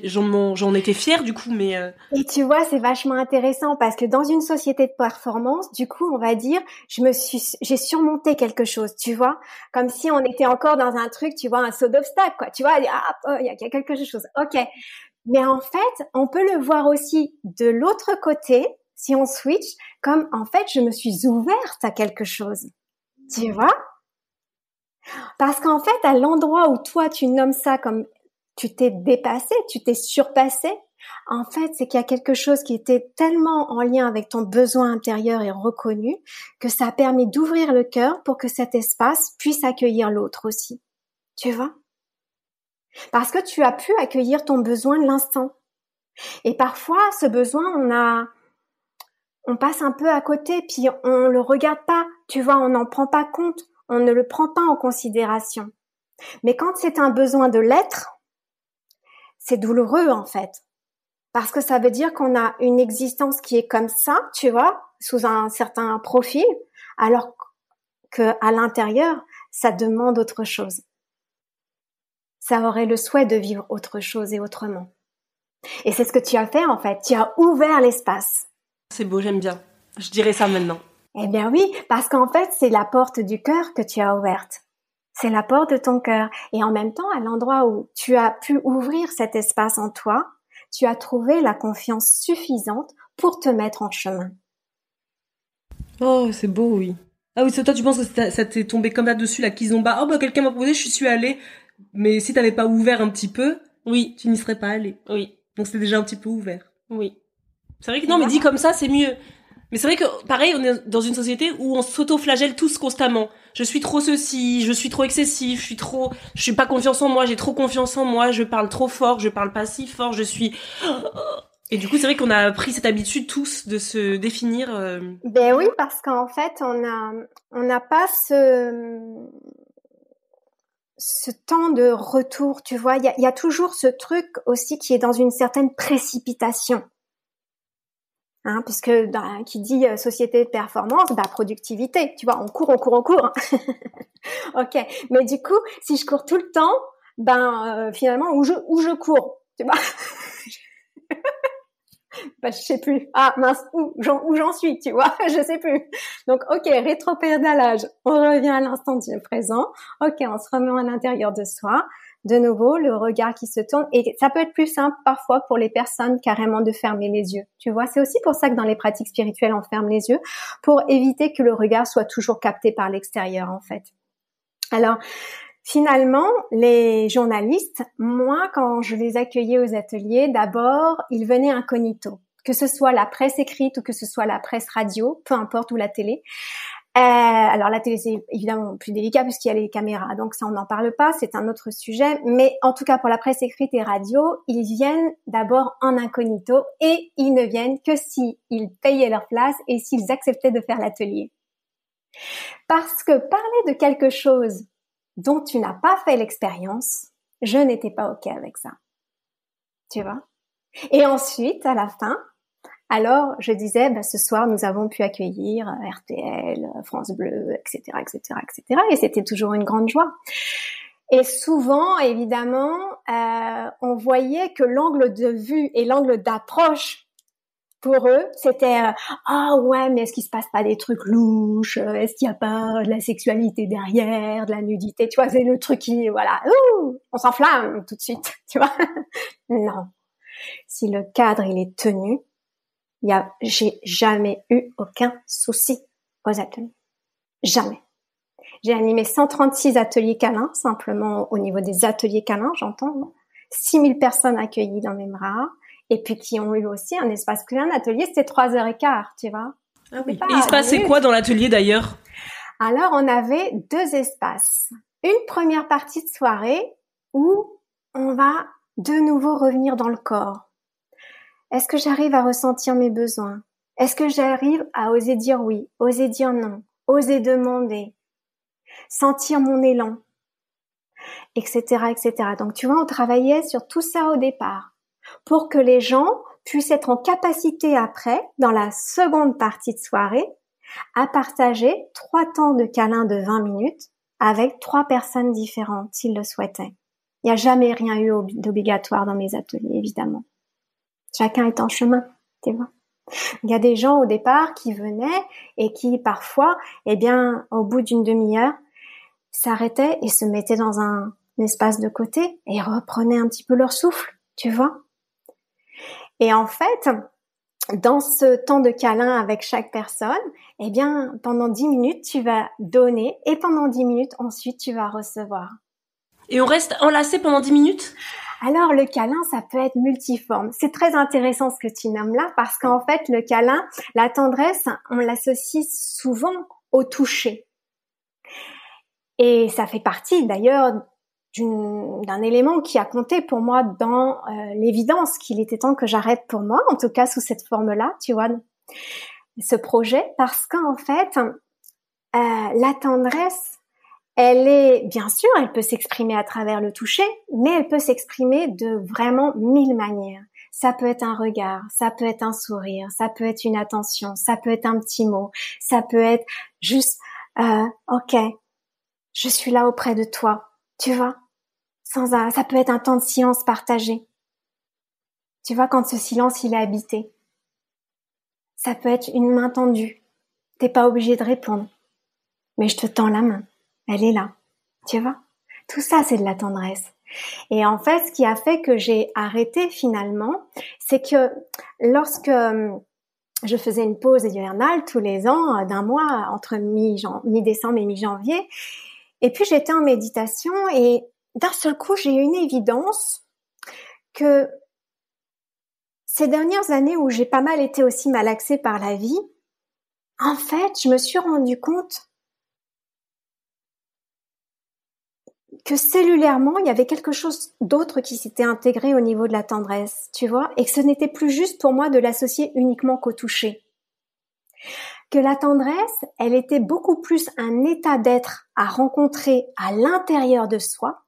j'en étais fière du coup mais euh, et tu vois c'est vachement intéressant parce que dans une société de performance du coup on va dire je me suis j'ai surmonté quelque chose tu vois. Comme si on était encore dans un truc tu vois un saut d'obstacle quoi. Tu vois ah oh, il y a quelque chose. Ok. Mais en fait on peut le voir aussi de l'autre côté si on switch comme en fait je me suis ouverte à quelque chose Tu vois Parce qu'en fait, à l'endroit où toi, tu nommes ça comme tu t'es dépassé, tu t'es surpassé, en fait, c'est qu'il y a quelque chose qui était tellement en lien avec ton besoin intérieur et reconnu que ça a permis d'ouvrir le cœur pour que cet espace puisse accueillir l'autre aussi. Tu vois? Parce que tu as pu accueillir ton besoin de l'instant. Et parfois, ce besoin, on a, on passe un peu à côté, puis on le regarde pas. Tu vois, on n'en prend pas compte, on ne le prend pas en considération. Mais quand c'est un besoin de l'être, c'est douloureux en fait parce que ça veut dire qu'on a une existence qui est comme ça, tu vois, sous un certain profil, alors que à l'intérieur, ça demande autre chose. Ça aurait le souhait de vivre autre chose et autrement. Et c'est ce que tu as fait en fait. Tu as ouvert l'espace. C'est beau, j'aime bien. Je dirais ça maintenant. Eh bien oui, parce qu'en fait, c'est la porte du cœur que tu as ouverte. C'est la porte de ton cœur. Et en même temps, à l'endroit où tu as pu ouvrir cet espace en toi, tu as trouvé la confiance suffisante pour te mettre en chemin. Oh, c'est beau, oui. Ah oui, c'est toi, tu penses que ça t'est tombé comme là-dessus, la kizomba. Oh, bah, quelqu'un m'a proposé, je suis allée. Mais si t'avais pas ouvert un petit peu, oui, tu n'y serais pas allée. Oui. Donc c'était déjà un petit peu ouvert. Oui. C'est vrai que non, mais dit comme ça, c'est mieux. Mais c'est vrai que, pareil, on est dans une société où on s'auto-flagelle tous constamment. Je suis trop ceci, je suis trop excessif, je suis trop, je suis pas confiance en moi, j'ai trop confiance en moi, je parle trop fort, je parle pas si fort, je suis... Et du coup, c'est vrai qu'on a pris cette habitude tous de se définir. Euh, ben oui, parce qu'en fait, on a, on n'a pas ce, ce temps de retour, tu vois. Il y a, y a toujours ce truc aussi qui est dans une certaine précipitation. Hein, puisque bah, qui dit euh, société de performance, bah productivité, tu vois, on court, on court, on court. ok, mais du coup, si je cours tout le temps, ben euh, finalement où je où je cours, tu vois? bah, je sais plus. Ah mince, où j'en où j'en suis, tu vois, je sais plus. Donc ok, rétropédalage, on revient à l'instant présent. Ok, on se remet à l'intérieur de soi de nouveau le regard qui se tourne et ça peut être plus simple parfois pour les personnes carrément de fermer les yeux. Tu vois, c'est aussi pour ça que dans les pratiques spirituelles on ferme les yeux pour éviter que le regard soit toujours capté par l'extérieur en fait. Alors Finalement, les journalistes, moi, quand je les accueillais aux ateliers, d'abord, ils venaient incognito, que ce soit la presse écrite ou que ce soit la presse radio, peu importe, ou la télé. Euh, alors la télé c'est évidemment plus délicat puisqu'il y a les caméras, donc ça on n'en parle pas, c'est un autre sujet. Mais en tout cas pour la presse écrite et radio, ils viennent d'abord en incognito et ils ne viennent que s'ils payaient leur place et s'ils acceptaient de faire l'atelier. Parce que parler de quelque chose dont tu n'as pas fait l'expérience, je n'étais pas ok avec ça. Tu vois? Et ensuite, à la fin, alors, je disais, bah, ce soir, nous avons pu accueillir euh, RTL, euh, France Bleu, etc., etc., etc. Et c'était toujours une grande joie. Et souvent, évidemment, euh, on voyait que l'angle de vue et l'angle d'approche pour eux, c'était ah ouais, mais est-ce qu'il se passe pas des trucs louches? Est-ce qu'il y a pas de la sexualité derrière, de la nudité? Tu vois, c'est le truc qui voilà, on s'enflamme tout de suite, tu vois Non. Si le cadre il est tenu, y a, j'ai jamais eu aucun souci aux ateliers. Jamais. J'ai animé 136 ateliers câlins, simplement au niveau des ateliers câlins, j'entends. 6000 personnes accueillies dans mes bras. Et puis qui ont eu aussi un espace clé. Un atelier, c'était trois heures et quart, tu vois. Ah oui. et il se passait quoi dans l'atelier d'ailleurs? Alors, on avait deux espaces. Une première partie de soirée où on va de nouveau revenir dans le corps. Est-ce que j'arrive à ressentir mes besoins? Est-ce que j'arrive à oser dire oui, oser dire non, oser demander, sentir mon élan, etc., etc. Donc tu vois, on travaillait sur tout ça au départ pour que les gens puissent être en capacité après, dans la seconde partie de soirée, à partager trois temps de câlin de 20 minutes avec trois personnes différentes s'ils le souhaitaient. Il n'y a jamais rien eu d'obligatoire dans mes ateliers, évidemment. Chacun est en chemin, tu vois. Il y a des gens au départ qui venaient et qui parfois, eh bien, au bout d'une demi-heure, s'arrêtaient et se mettaient dans un, espace de côté et reprenaient un petit peu leur souffle, tu vois. Et en fait, dans ce temps de câlin avec chaque personne, eh bien, pendant 10 minutes, tu vas donner et pendant 10 minutes, ensuite, tu vas recevoir. Et on reste enlacé pendant 10 minutes? Alors le câlin, ça peut être multiforme. C'est très intéressant ce que tu nommes là parce qu'en fait, le câlin, la tendresse, on l'associe souvent au toucher. Et ça fait partie d'ailleurs d'un élément qui a compté pour moi dans euh, l'évidence qu'il était temps que j'arrête pour moi, en tout cas sous cette forme-là, tu vois, ce projet, parce qu'en fait, euh, la tendresse, elle est, bien sûr, elle peut s'exprimer à travers le toucher, mais elle peut s'exprimer de vraiment mille manières. Ça peut être un regard, ça peut être un sourire, ça peut être une attention, ça peut être un petit mot, ça peut être juste, euh, ok, je suis là auprès de toi, tu vois, sans ça peut être un temps de silence partagé. Tu vois, quand ce silence il est habité, ça peut être une main tendue. T'es pas obligé de répondre, mais je te tends la main elle est là. Tu vois Tout ça, c'est de la tendresse. Et en fait, ce qui a fait que j'ai arrêté finalement, c'est que lorsque hum, je faisais une pause hivernale tous les ans euh, d'un mois entre mi-décembre et mi-janvier, et puis j'étais en méditation et d'un seul coup, j'ai eu une évidence que ces dernières années où j'ai pas mal été aussi malaxée par la vie, en fait, je me suis rendu compte que cellulairement, il y avait quelque chose d'autre qui s'était intégré au niveau de la tendresse, tu vois, et que ce n'était plus juste pour moi de l'associer uniquement qu'au toucher. Que la tendresse, elle était beaucoup plus un état d'être à rencontrer à l'intérieur de soi.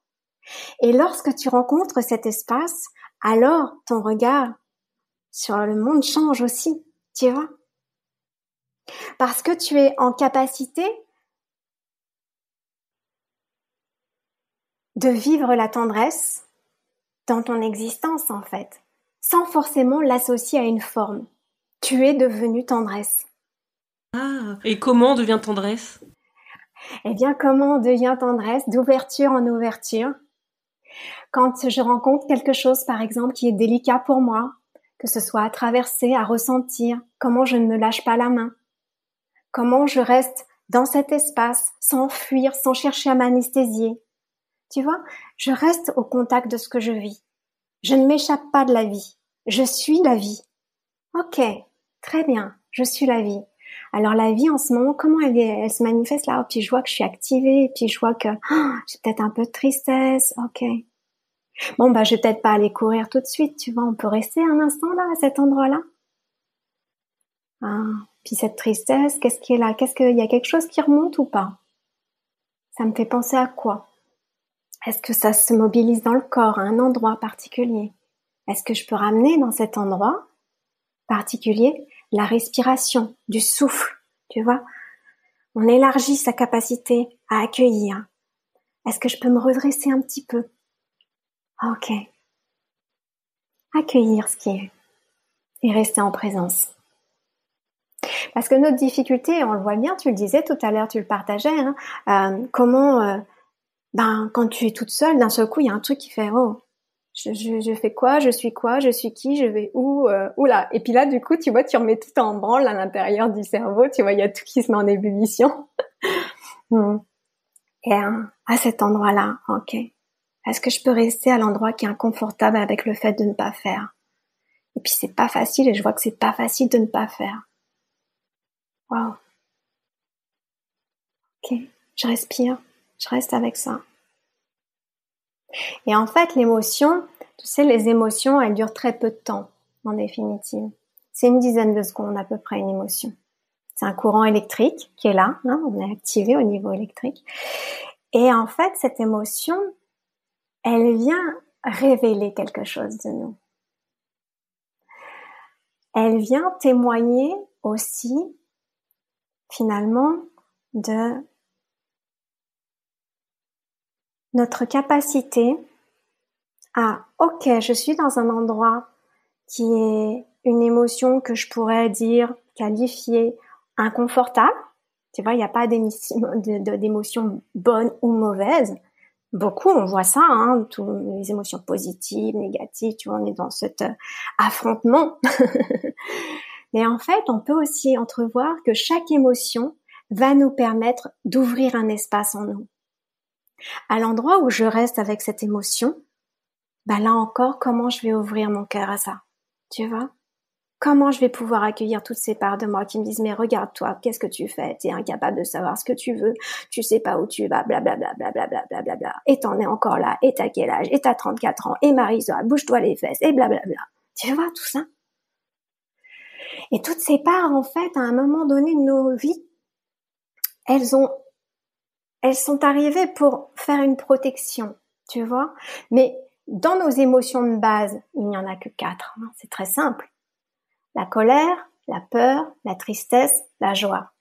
Et lorsque tu rencontres cet espace, alors ton regard sur le monde change aussi, tu vois. Parce que tu es en capacité de vivre la tendresse dans ton existence en fait, sans forcément l'associer à une forme. Tu es devenu tendresse. Ah, et comment on devient tendresse? Eh bien, comment on devient tendresse? D'ouverture en ouverture. Quand je rencontre quelque chose, par exemple, qui est délicat pour moi, que ce soit à traverser, à ressentir, comment je ne me lâche pas la main, comment je reste dans cet espace sans fuir, sans chercher à m'anesthésier, tu vois, je reste au contact de ce que je vis. Je ne m'échappe pas de la vie. Je suis la vie. Ok, très bien, je suis la vie. Alors la vie en ce moment, comment elle, se manifeste là? Oh, Puis je vois que je suis activée, puis je vois que oh, j'ai peut-être un peu de tristesse. Ok. Bon bah je vais peut-être pas aller courir tout de suite, tu vois. On peut rester un instant là à cet endroit-là. Ah, puis cette tristesse, qu'est-ce qui est là? Qu'est-ce qu'il y a quelque chose qui remonte ou pas? Ça me fait penser à quoi? Est-ce que ça se mobilise dans le corps, à un endroit particulier? Est-ce que je peux ramener dans cet endroit particulier la respiration, du souffle, tu vois? On élargit sa capacité à accueillir. Est-ce que je peux me redresser un petit peu? Ok. Accueillir ce qui est et rester en présence. Parce que notre difficulté, on le voit bien, tu le disais tout à l'heure, tu le partageais, hein, euh, comment euh, ben quand tu es toute seule, d'un seul coup, il y a un truc qui fait oh, je, je, fais quoi, je suis quoi, je suis qui, je vais où, euh, là. Et puis là, du coup, tu vois, tu remets tout en branle à l'intérieur du cerveau. Tu vois, il y a tout qui se met en ébullition. Hmm. Et hein, à cet endroit-là, ok. Est-ce que je peux rester à l'endroit qui est inconfortable avec le fait de ne pas faire? Et puis c'est pas facile, et je vois que c'est pas facile de ne pas faire. Wow. Ok, je respire. Je reste avec ça. Et en fait, l'émotion, tu sais, les émotions, elles durent très peu de temps, en définitive. C'est une dizaine de secondes à peu près une émotion. C'est un courant électrique qui est là, hein, on est activé au niveau électrique. Et en fait, cette émotion, elle vient révéler quelque chose de nous. Elle vient témoigner aussi, finalement, de notre capacité à, ok, je suis dans un endroit qui est une émotion que je pourrais dire, qualifier inconfortable. Tu vois, il n'y a pas d'émotion bonne ou mauvaise. Beaucoup, on voit ça, hein, les émotions positives, négatives, tu vois, on est dans cet euh, affrontement. Mais en fait, on peut aussi entrevoir que chaque émotion va nous permettre d'ouvrir un espace en nous. À l'endroit où je reste avec cette émotion, bah là encore, comment je vais ouvrir mon cœur à ça? Tu vois? Comment je vais pouvoir accueillir toutes ces parts de moi qui me disent mais regarde-toi, qu'est-ce que tu fais? Tu es incapable de savoir ce que tu veux, tu sais pas où tu vas, blablabla, blablabla, blablabla. Et t'en es encore là, et t'as quel âge, et t'as 34 ans, et Marisa, bouge-toi les fesses, et blablabla. Tu vois tout ça? Et toutes ces parts, en fait, à un moment donné de nos vies, elles ont, elles sont arrivées pour faire une protection, tu vois. Mais dans nos émotions de base, il n'y en a que quatre. Hein. c'est très simple. La colère, la peur, la tristesse, la joie.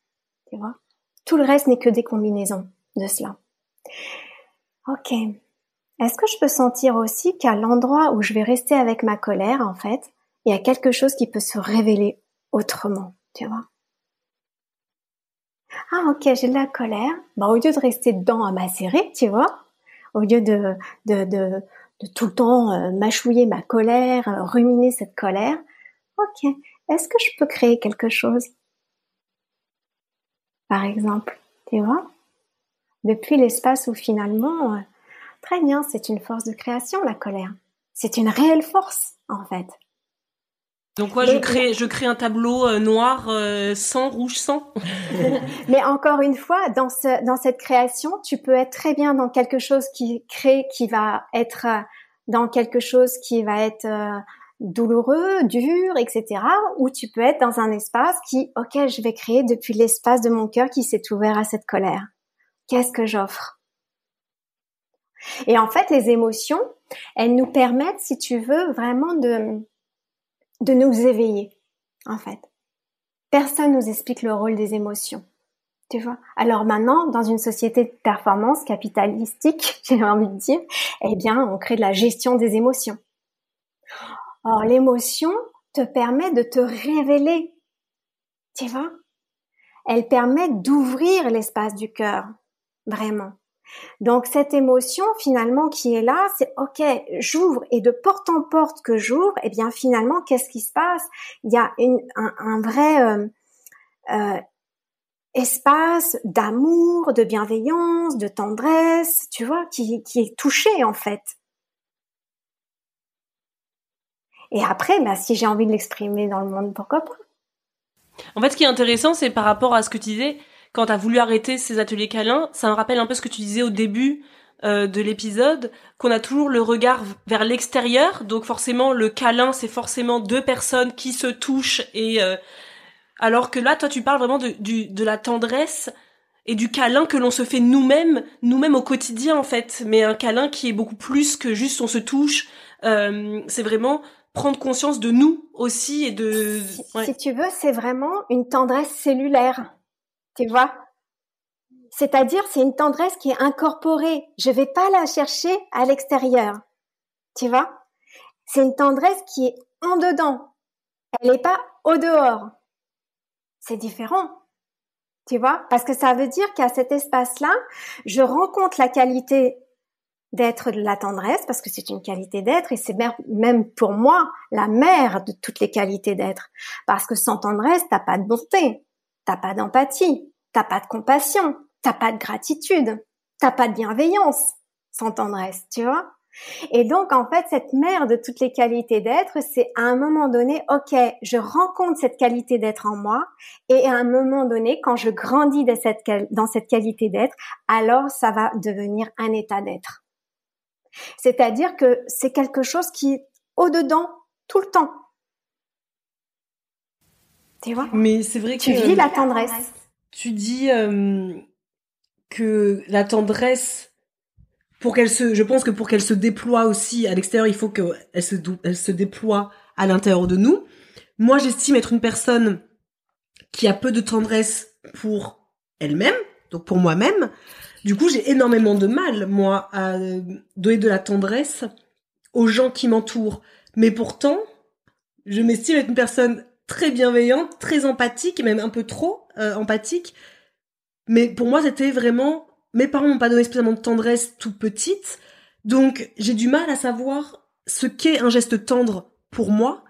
Tu vois Tout le reste n'est que des combinaisons de cela. Ok. Est-ce que je peux sentir aussi qu'à l'endroit où je vais rester avec ma colère, en fait, il y a quelque chose qui peut se révéler autrement, tu vois? Ah ok, j'ai de la colère. Bah, au lieu de rester dedans à macérer, tu vois, au lieu de, tout le temps euh, mâchouiller ma colère, euh, ruminer cette colère, ok, est-ce que je peux créer quelque chose? Par exemple, tu vois Depuis l'espace où finalement, euh, très bien, c'est une force de création, la colère. C'est une réelle force, en fait. Donc moi, je crée, je crée un tableau euh, noir euh, sans rouge sans. Mais encore une fois, dans ce, dans cette création, tu peux être très bien dans quelque chose qui crée, qui va être dans quelque chose qui va être douloureux, dur, etc. Ou tu peux être dans un espace qui, ok, je vais créer depuis l'espace de mon cœur qui s'est ouvert à cette colère. Qu'est-ce que j'offre? Et en fait, les émotions, elles nous permettent, si tu veux, vraiment de, de nous éveiller, en fait. Personne nous explique le rôle des émotions. Tu vois Alors maintenant, dans une société de performance capitalistique, j'ai envie de dire, eh bien, on crée de la gestion des émotions. Or, l'émotion te permet de te révéler. Tu vois Elle permet d'ouvrir l'espace du cœur. Vraiment. Donc cette émotion finalement qui est là, c'est ok, j'ouvre et de porte en porte que j'ouvre, et eh bien finalement qu'est-ce qui se passe? Il y a un, vrai euh, euh, espace d'amour, de bienveillance, de tendresse, tu vois, qui, qui est touché en fait. Et après, bah, si j'ai envie de l'exprimer dans le monde, pourquoi pas? En fait, ce qui est intéressant, c'est par rapport à ce que tu disais, quand tu as voulu arrêter ces ateliers câlins, ça me rappelle un peu ce que tu disais au début euh, de l'épisode, qu'on a toujours le regard vers l'extérieur, donc forcément le câlin, c'est forcément deux personnes qui se touchent, et euh, alors que là, toi, tu parles vraiment de, de la tendresse et du câlin que l'on se fait nous-mêmes, nous-mêmes au quotidien en fait, mais un câlin qui est beaucoup plus que juste on se touche. Euh, c'est vraiment prendre conscience de nous aussi et de. Si, tu veux, c'est vraiment une tendresse cellulaire. Tu vois? C'est-à-dire, c'est une tendresse qui est incorporée. Je vais pas la chercher à l'extérieur. Tu vois? C'est une tendresse qui est en dedans. Elle n'est pas au dehors. C'est différent. Tu vois? Parce que ça veut dire qu'à cet espace-là, je rencontre la qualité d'être de la tendresse parce que c'est une qualité d'être et c'est même pour moi la mère de toutes les qualités d'être parce que sans tendresse t'as pas de bonté, t'as pas d'empathie, t'as pas de compassion, t'as pas de gratitude, t'as pas de bienveillance sans tendresse, tu vois. Et donc en fait cette mère de toutes les qualités d'être, c'est à un moment donné, ok, je rencontre cette qualité d'être en moi et à un moment donné, quand je grandis dans cette qualité d'être, alors ça va devenir un état d'être. C'est-à-dire que c'est quelque chose qui au-dedans tout le temps. Tu vois? Mais c'est vrai que... Tu vis la tendresse. Tu dis euh, que la tendresse, pour qu'elle se... Je pense que pour qu'elle se déploie aussi à l'extérieur, il faut qu'elle se, elle se déploie à l'intérieur de nous. Moi, j'estime être une personne qui a peu de tendresse pour elle-même, donc pour moi-même, du coup, j'ai énormément de mal, moi, à donner de la tendresse aux gens qui m'entourent. Mais pourtant, je m'estime être une personne très bienveillante, très empathique, même un peu trop euh, empathique. Mais pour moi, c'était vraiment... Mes parents m'ont pas donné spécialement de tendresse tout petite. Donc, j'ai du mal à savoir ce qu'est un geste tendre pour moi.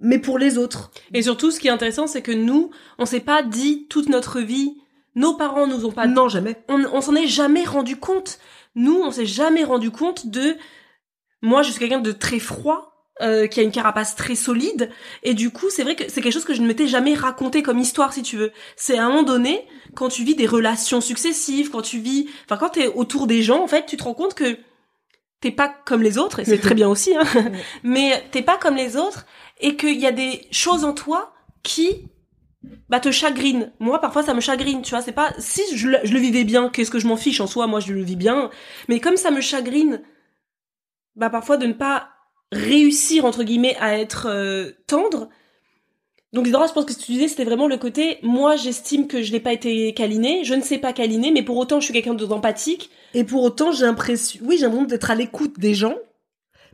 mais pour les autres. Et surtout, ce qui est intéressant, c'est que nous, on s'est pas dit toute notre vie, nos parents nous ont pas... Non, jamais. On, on s'en est jamais rendu compte. Nous, on s'est jamais rendu compte de... Moi, je suis quelqu'un de très froid, euh, qui a une carapace très solide, et du coup, c'est vrai que c'est quelque chose que je ne m'étais jamais raconté comme histoire, si tu veux. C'est à un moment donné, quand tu vis des relations successives, quand tu vis... Enfin, quand t'es autour des gens, en fait, tu te rends compte que t'es pas comme les autres, et c'est très bien aussi, hein, mais t'es pas comme les autres, et qu'il y a des choses en toi qui bah te chagrine. Moi parfois ça me chagrine, tu vois, c'est pas si je le, je le vivais bien, qu'est-ce que je m'en fiche en soi, moi je le vis bien, mais comme ça me chagrine bah parfois de ne pas réussir entre guillemets à être euh, tendre. Donc les je pense que ce que tu disais c'était vraiment le côté moi j'estime que je n'ai pas été câlinée, je ne sais pas câliner mais pour autant je suis quelqu'un d'empathique et pour autant j'ai l'impression oui, j'ai l'impression d'être à l'écoute des gens.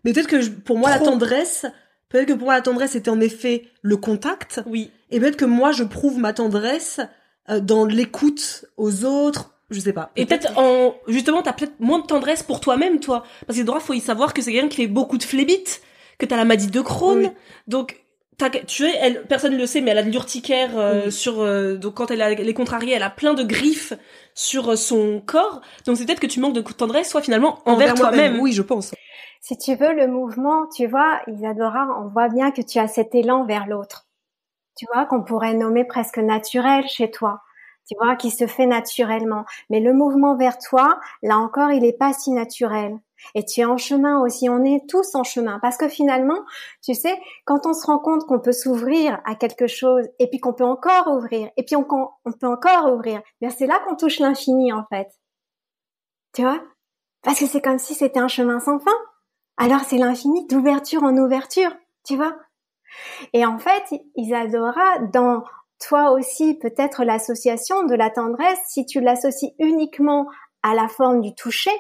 Mais peut-être que je, pour moi la tendresse Peut-être que pour moi, la tendresse c'était en effet le contact. Oui. Et peut-être que moi, je prouve ma tendresse euh, dans l'écoute aux autres. Je sais pas. Et peut-être en justement, t'as peut-être moins de tendresse pour toi-même, toi, parce que droit, faut y savoir que c'est quelqu'un qui fait beaucoup de phlébites, que t'as la maladie de Crohn, donc tu sais, elle, personne ne le sait, mais elle a de l'urticaire euh, sur. Euh, donc quand elle, a, elle est contrariée, elle a plein de griffes sur son corps. Donc c'est peut-être que tu manques de tendresse, soit finalement envers, toi-même. Oui, je pense si tu veux, le mouvement, tu vois, Isadora, on voit bien que tu as cet élan vers l'autre. Tu vois, qu'on pourrait nommer presque naturel chez toi. Tu vois, qui se fait naturellement. Mais le mouvement vers toi, là encore, il n'est pas si naturel. Et tu es en chemin aussi, on est tous en chemin. Parce que finalement, tu sais, quand on se rend compte qu'on peut s'ouvrir à quelque chose, et puis qu'on peut encore ouvrir, et puis on, on peut encore ouvrir, bien c'est là qu'on touche l'infini en fait. Tu vois? Parce que c'est comme si c'était un chemin sans fin alors c'est l'infini d'ouverture en ouverture, tu vois? Et en fait, Isadora, dans toi aussi peut-être l'association de la tendresse, si tu l'associes uniquement à la forme du toucher,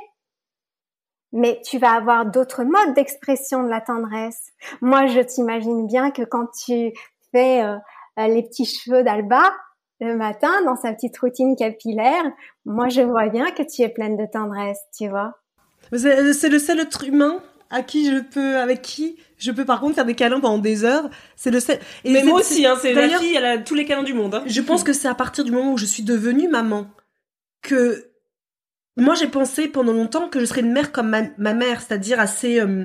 mais tu vas avoir d'autres modes d'expression de la tendresse. Moi, je t'imagine bien que quand tu fais euh, les petits cheveux d'Alba le matin dans sa petite routine capillaire, moi, je vois bien que tu es pleine de tendresse, tu vois. C'est le seul être humain à qui je peux, avec qui je peux par contre faire des câlins pendant des heures. C'est le seul. Et Mais moi aussi, hein, c'est la fille, elle a tous les câlins du monde. Hein. Je pense que c'est à partir du moment où je suis devenue maman que moi j'ai pensé pendant longtemps que je serais une mère comme ma, mère, c'est-à-dire assez euh,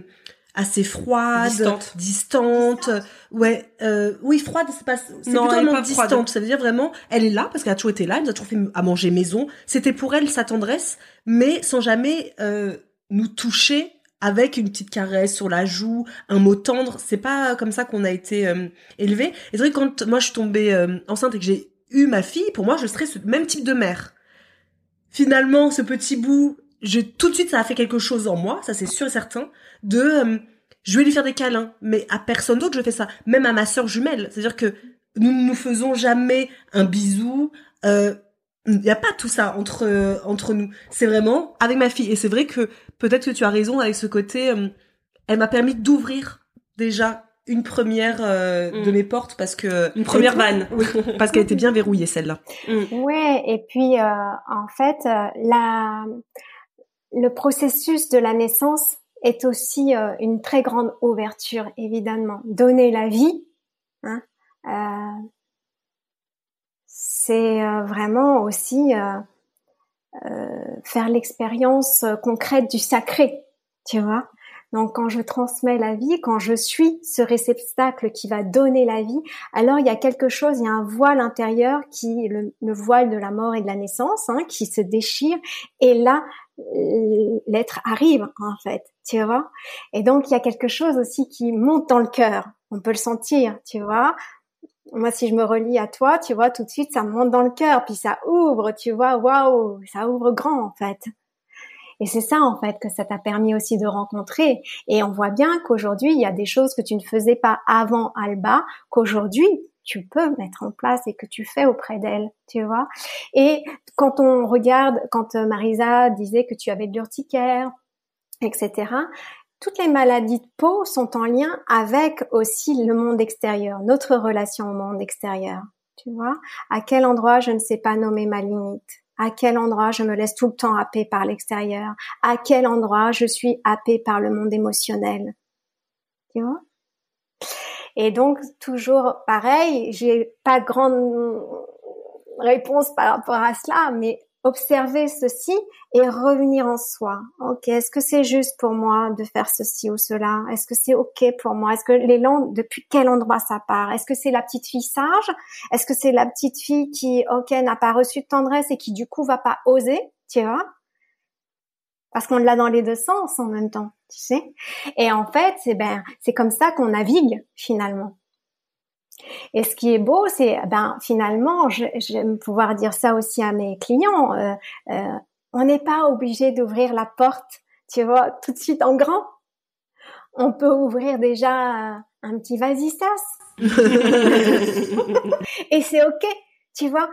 assez froide, distante, distante, ouais, euh, oui froide, c'est pas, c'est plutôt distante. Ça veut dire vraiment, elle est là parce qu'elle a toujours été là, elle nous a toujours fait à manger maison. C'était pour elle sa tendresse, mais sans jamais euh, nous toucher avec une petite caresse sur la joue, un mot tendre. C'est pas comme ça qu'on a été euh, élevé. Et c'est vrai que quand moi je suis tombée euh, enceinte et que j'ai eu ma fille, pour moi je serais ce même type de mère. Finalement, ce petit bout, je tout de suite ça a fait quelque chose en moi, ça c'est sûr et certain, de euh, je vais lui faire des câlins, mais à personne d'autre je fais ça, même à ma sœur jumelle. C'est-à-dire que nous ne nous faisons jamais un bisou. Euh, il n'y a pas tout ça entre euh, entre nous. C'est vraiment avec ma fille. Et c'est vrai que peut-être que tu as raison avec ce côté. Euh, elle m'a permis d'ouvrir déjà une première euh, de mm. mes portes parce que une première vanne. Oui, parce qu'elle était bien verrouillée celle-là. Mm. Ouais. Et puis en fait, la le processus de la naissance est aussi une très grande ouverture, évidemment. Donner la vie, hein, c'est euh, vraiment aussi euh, euh, faire l'expérience concrète du sacré, tu vois. Donc quand je transmets la vie, quand je suis ce réceptacle qui va donner la vie, alors il y a quelque chose, il y a un voile intérieur qui le, le voile de la mort et de la naissance, hein, qui se déchire, et là l'être arrive en fait, tu vois. Et donc il y a quelque chose aussi qui monte dans le cœur, on peut le sentir, tu vois moi, si je me relie à toi, tu vois, tout de suite, ça monte dans le cœur, puis ça ouvre, tu vois, waouh, ça ouvre grand, en fait. Et c'est ça, en fait, que ça t'a permis aussi de rencontrer. Et on voit bien qu'aujourd'hui, il y a des choses que tu ne faisais pas avant Alba, qu'aujourd'hui, tu peux mettre en place et que tu fais auprès d'elle, tu vois. Et quand on regarde, quand euh, Marisa disait que tu avais de l'urticaire, etc., toutes les maladies de peau sont en lien avec aussi le monde extérieur, notre relation au monde extérieur. Tu vois, à quel endroit je ne sais pas nommer ma limite, à quel endroit je me laisse tout le temps happer par l'extérieur, à quel endroit je suis happé par le monde émotionnel? Tu vois? Et donc toujours pareil, j'ai pas grande réponse par rapport à cela, mais observer ceci et revenir en soi. Ok, est-ce que c'est juste pour moi de faire ceci ou cela? Est-ce que c'est ok pour moi? Est-ce que l'élan, depuis quel endroit ça part? Est-ce que c'est la petite fille sage? Est-ce que c'est la petite fille qui, ok, n'a pas reçu de tendresse et qui du coup va pas oser Tu vois? Parce qu'on l'a dans les deux sens en même temps, tu sais? Et en fait, c'est ben, c'est comme ça qu'on navigue finalement. Et ce qui est beau, c'est ben finalement, j'aime pouvoir dire ça aussi à mes clients. Euh, euh, on n'est pas obligé d'ouvrir la porte, tu vois, tout de suite en grand. On peut ouvrir déjà un petit vasistas. et c'est ok, tu vois.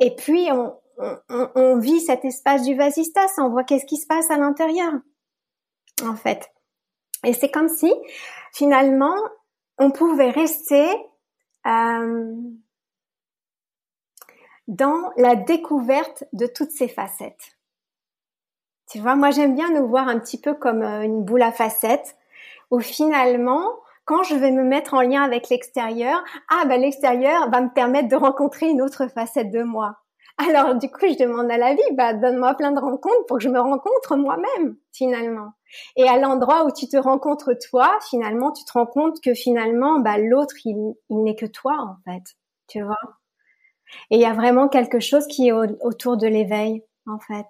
Et puis on, on, on, vit cet espace du vasistas, on voit qu'est-ce qui se passe à l'intérieur, en fait. Et c'est comme si finalement on pouvait rester dans la découverte de toutes ces facettes. Tu vois, moi j'aime bien nous voir un petit peu comme euh, une boule à facettes, où finalement, quand je vais me mettre en lien avec l'extérieur, ah ben l'extérieur va me permettre de rencontrer une autre facette de moi. Alors du coup, je demande à la vie, bah donne-moi plein de rencontres pour que je me rencontre moi-même finalement. Et à l'endroit où tu te rencontres toi, finalement, tu te rends compte que finalement, bah l'autre, il, n'est que toi en fait, tu vois? Et il y a vraiment quelque chose qui est autour de l'éveil en fait.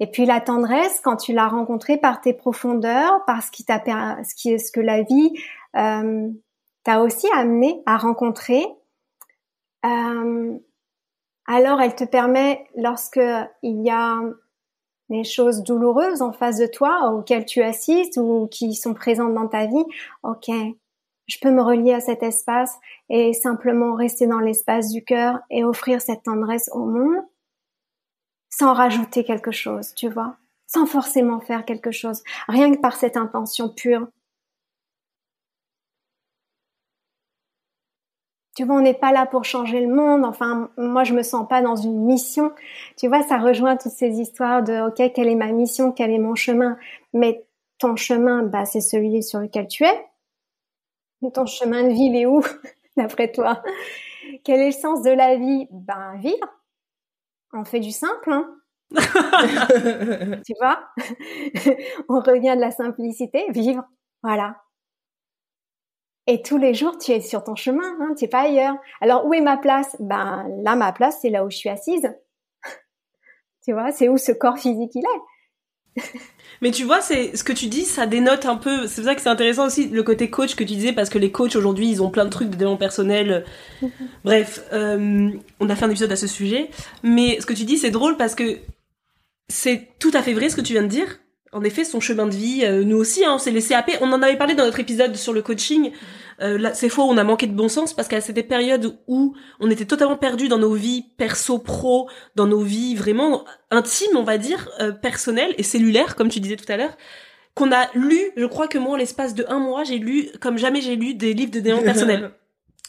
Et puis la tendresse, quand tu l'as rencontrée par tes profondeurs, par ce qui t'a, ce qui est ce que la vie euh, t'a aussi amené à rencontrer. Euh, alors elle te permet, lorsque il y a des choses douloureuses en face de toi auxquelles tu assistes ou qui sont présentes dans ta vie, ok, je peux me relier à cet espace et simplement rester dans l'espace du cœur et offrir cette tendresse au monde sans rajouter quelque chose, tu vois, sans forcément faire quelque chose, rien que par cette intention pure. Tu vois, on n'est pas là pour changer le monde. Enfin, moi, je me sens pas dans une mission. Tu vois, ça rejoint toutes ces histoires de, OK, quelle est ma mission? Quel est mon chemin? Mais ton chemin, bah, c'est celui sur lequel tu es. Ton chemin de vie, il est où, d'après toi? Quel est le sens de la vie? Ben, vivre. On fait du simple, hein. tu vois? on revient de la simplicité, vivre. Voilà. Et tous les jours, tu es sur ton chemin, hein, tu n'es pas ailleurs. Alors, où est ma place? Ben là, ma place, c'est là où je suis assise. tu vois, c'est où ce corps physique il est. Mais tu vois, c'est ce que tu dis, ça dénote un peu. C'est pour ça que c'est intéressant aussi le côté coach que tu disais, parce que les coachs aujourd'hui, ils ont plein de trucs de développement personnel. Bref, euh, on a fait un épisode à ce sujet. Mais ce que tu dis, c'est drôle parce que c'est tout à fait vrai ce que tu viens de dire en effet, son chemin de vie, euh, nous aussi, hein, c'est les CAP. On en avait parlé dans notre épisode sur le coaching. Euh, là, c'est faux, on a manqué de bon sens parce qu'à c'était périodes où on était totalement perdu dans nos vies perso, pro, dans nos vies vraiment intimes, on va dire, euh, personnelles et cellulaires, comme tu disais tout à l'heure, qu'on a lu. Je crois que moi, en l'espace de un mois, j'ai lu comme jamais j'ai lu des livres de développement personnel.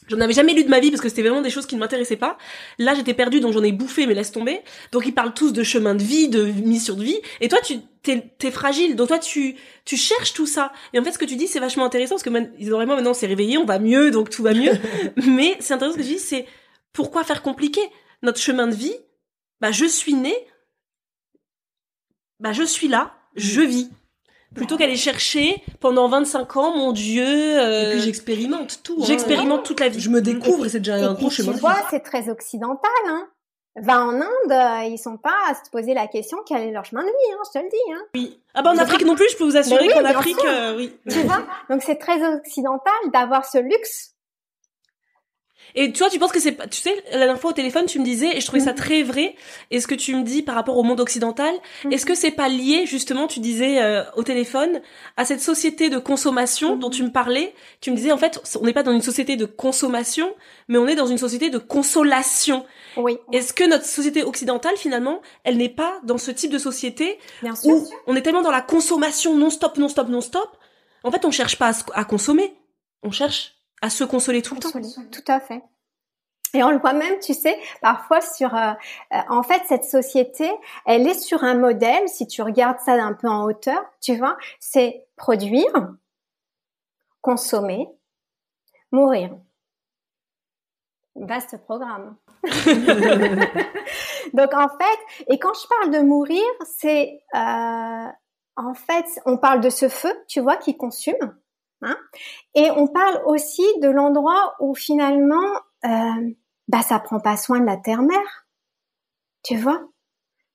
J'en avais jamais lu de ma vie parce que c'était vraiment des choses qui ne m'intéressaient pas. Là, j'étais perdue, donc j'en ai bouffé, mais laisse tomber. Donc ils parlent tous de chemin de vie, de mission de vie. Et toi, tu t'es es fragile, donc toi tu tu cherches tout ça. Et en fait, ce que tu dis, c'est vachement intéressant parce que ils ont vraiment maintenant c'est réveillé, on va mieux, donc tout va mieux. mais c'est intéressant ce que tu dis, c'est pourquoi faire compliqué? Notre chemin de vie Bah, je suis né, bah je suis là, je vis plutôt qu'aller chercher pendant 25 ans, mon Dieu. Euh, et puis j'expérimente tout. Hein. J'expérimente toute la vie. Je me découvre et c'est déjà un gros chemin. Tu vois, c'est très occidental. Hein. Va en Inde, euh, ils sont pas à se poser la question quel est leur chemin de vie, hein, je te le dis. Hein. Oui. Ah bah en Afrique non plus, je peux vous assurer qu'en Afrique, euh, oui. Tu vois, donc c'est très occidental d'avoir ce luxe et tu vois, tu penses que c'est tu sais, la dernière fois au téléphone, tu me disais, et je trouvais ça mm. très vrai, et ce que tu me dis par rapport au monde occidental, mm. est-ce que c'est pas lié, justement, tu disais euh, au téléphone, à cette société de consommation dont tu me parlais, tu me disais, en fait, on n'est pas dans une société de consommation, mais on est dans une société de consolation. Oui. Est-ce que notre société occidentale, finalement, elle n'est pas dans ce type de société Bien sûr. où on est tellement dans la consommation non-stop, non-stop, non-stop, en fait, on cherche pas à, à consommer, on cherche à se consoler tout le temps. Tout à fait. Et on le voit même, tu sais, parfois sur, euh, euh, en fait, cette société, elle est sur un modèle. Si tu regardes ça d'un peu en hauteur, tu vois, c'est produire, consommer, mourir. Vaste programme. Donc en fait, et quand je parle de mourir, c'est euh, en fait, on parle de ce feu, tu vois, qui consume, hein, et on parle aussi de l'endroit où finalement, euh, bah ça prend pas soin de la terre-mère, tu vois,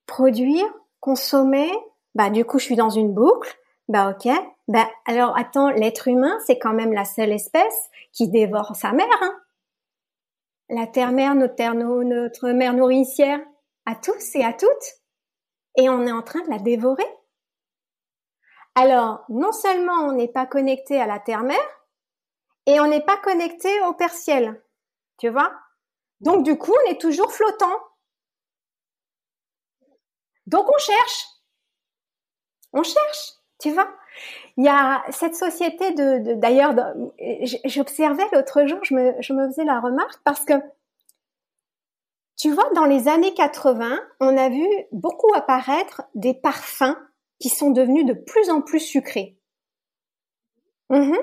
produire, consommer, bah du coup je suis dans une boucle, bah ok, bah alors attends, l'être humain c'est quand même la seule espèce qui dévore sa mère, hein. La terre-mère, notre, notre mère nourricière, à tous et à toutes, et on est en train de la dévorer. Alors, non seulement on n'est pas connecté à la terre-mère, et on n'est pas connecté au Père Ciel, tu vois? Donc du coup, on est toujours flottant. Donc on cherche. On cherche, tu vois? Il y a cette société de, d'ailleurs, j'observais l'autre jour, je me, je me faisais la remarque parce que, tu vois, dans les années 80, on a vu beaucoup apparaître des parfums qui sont devenus de plus en plus sucrés. Mhm.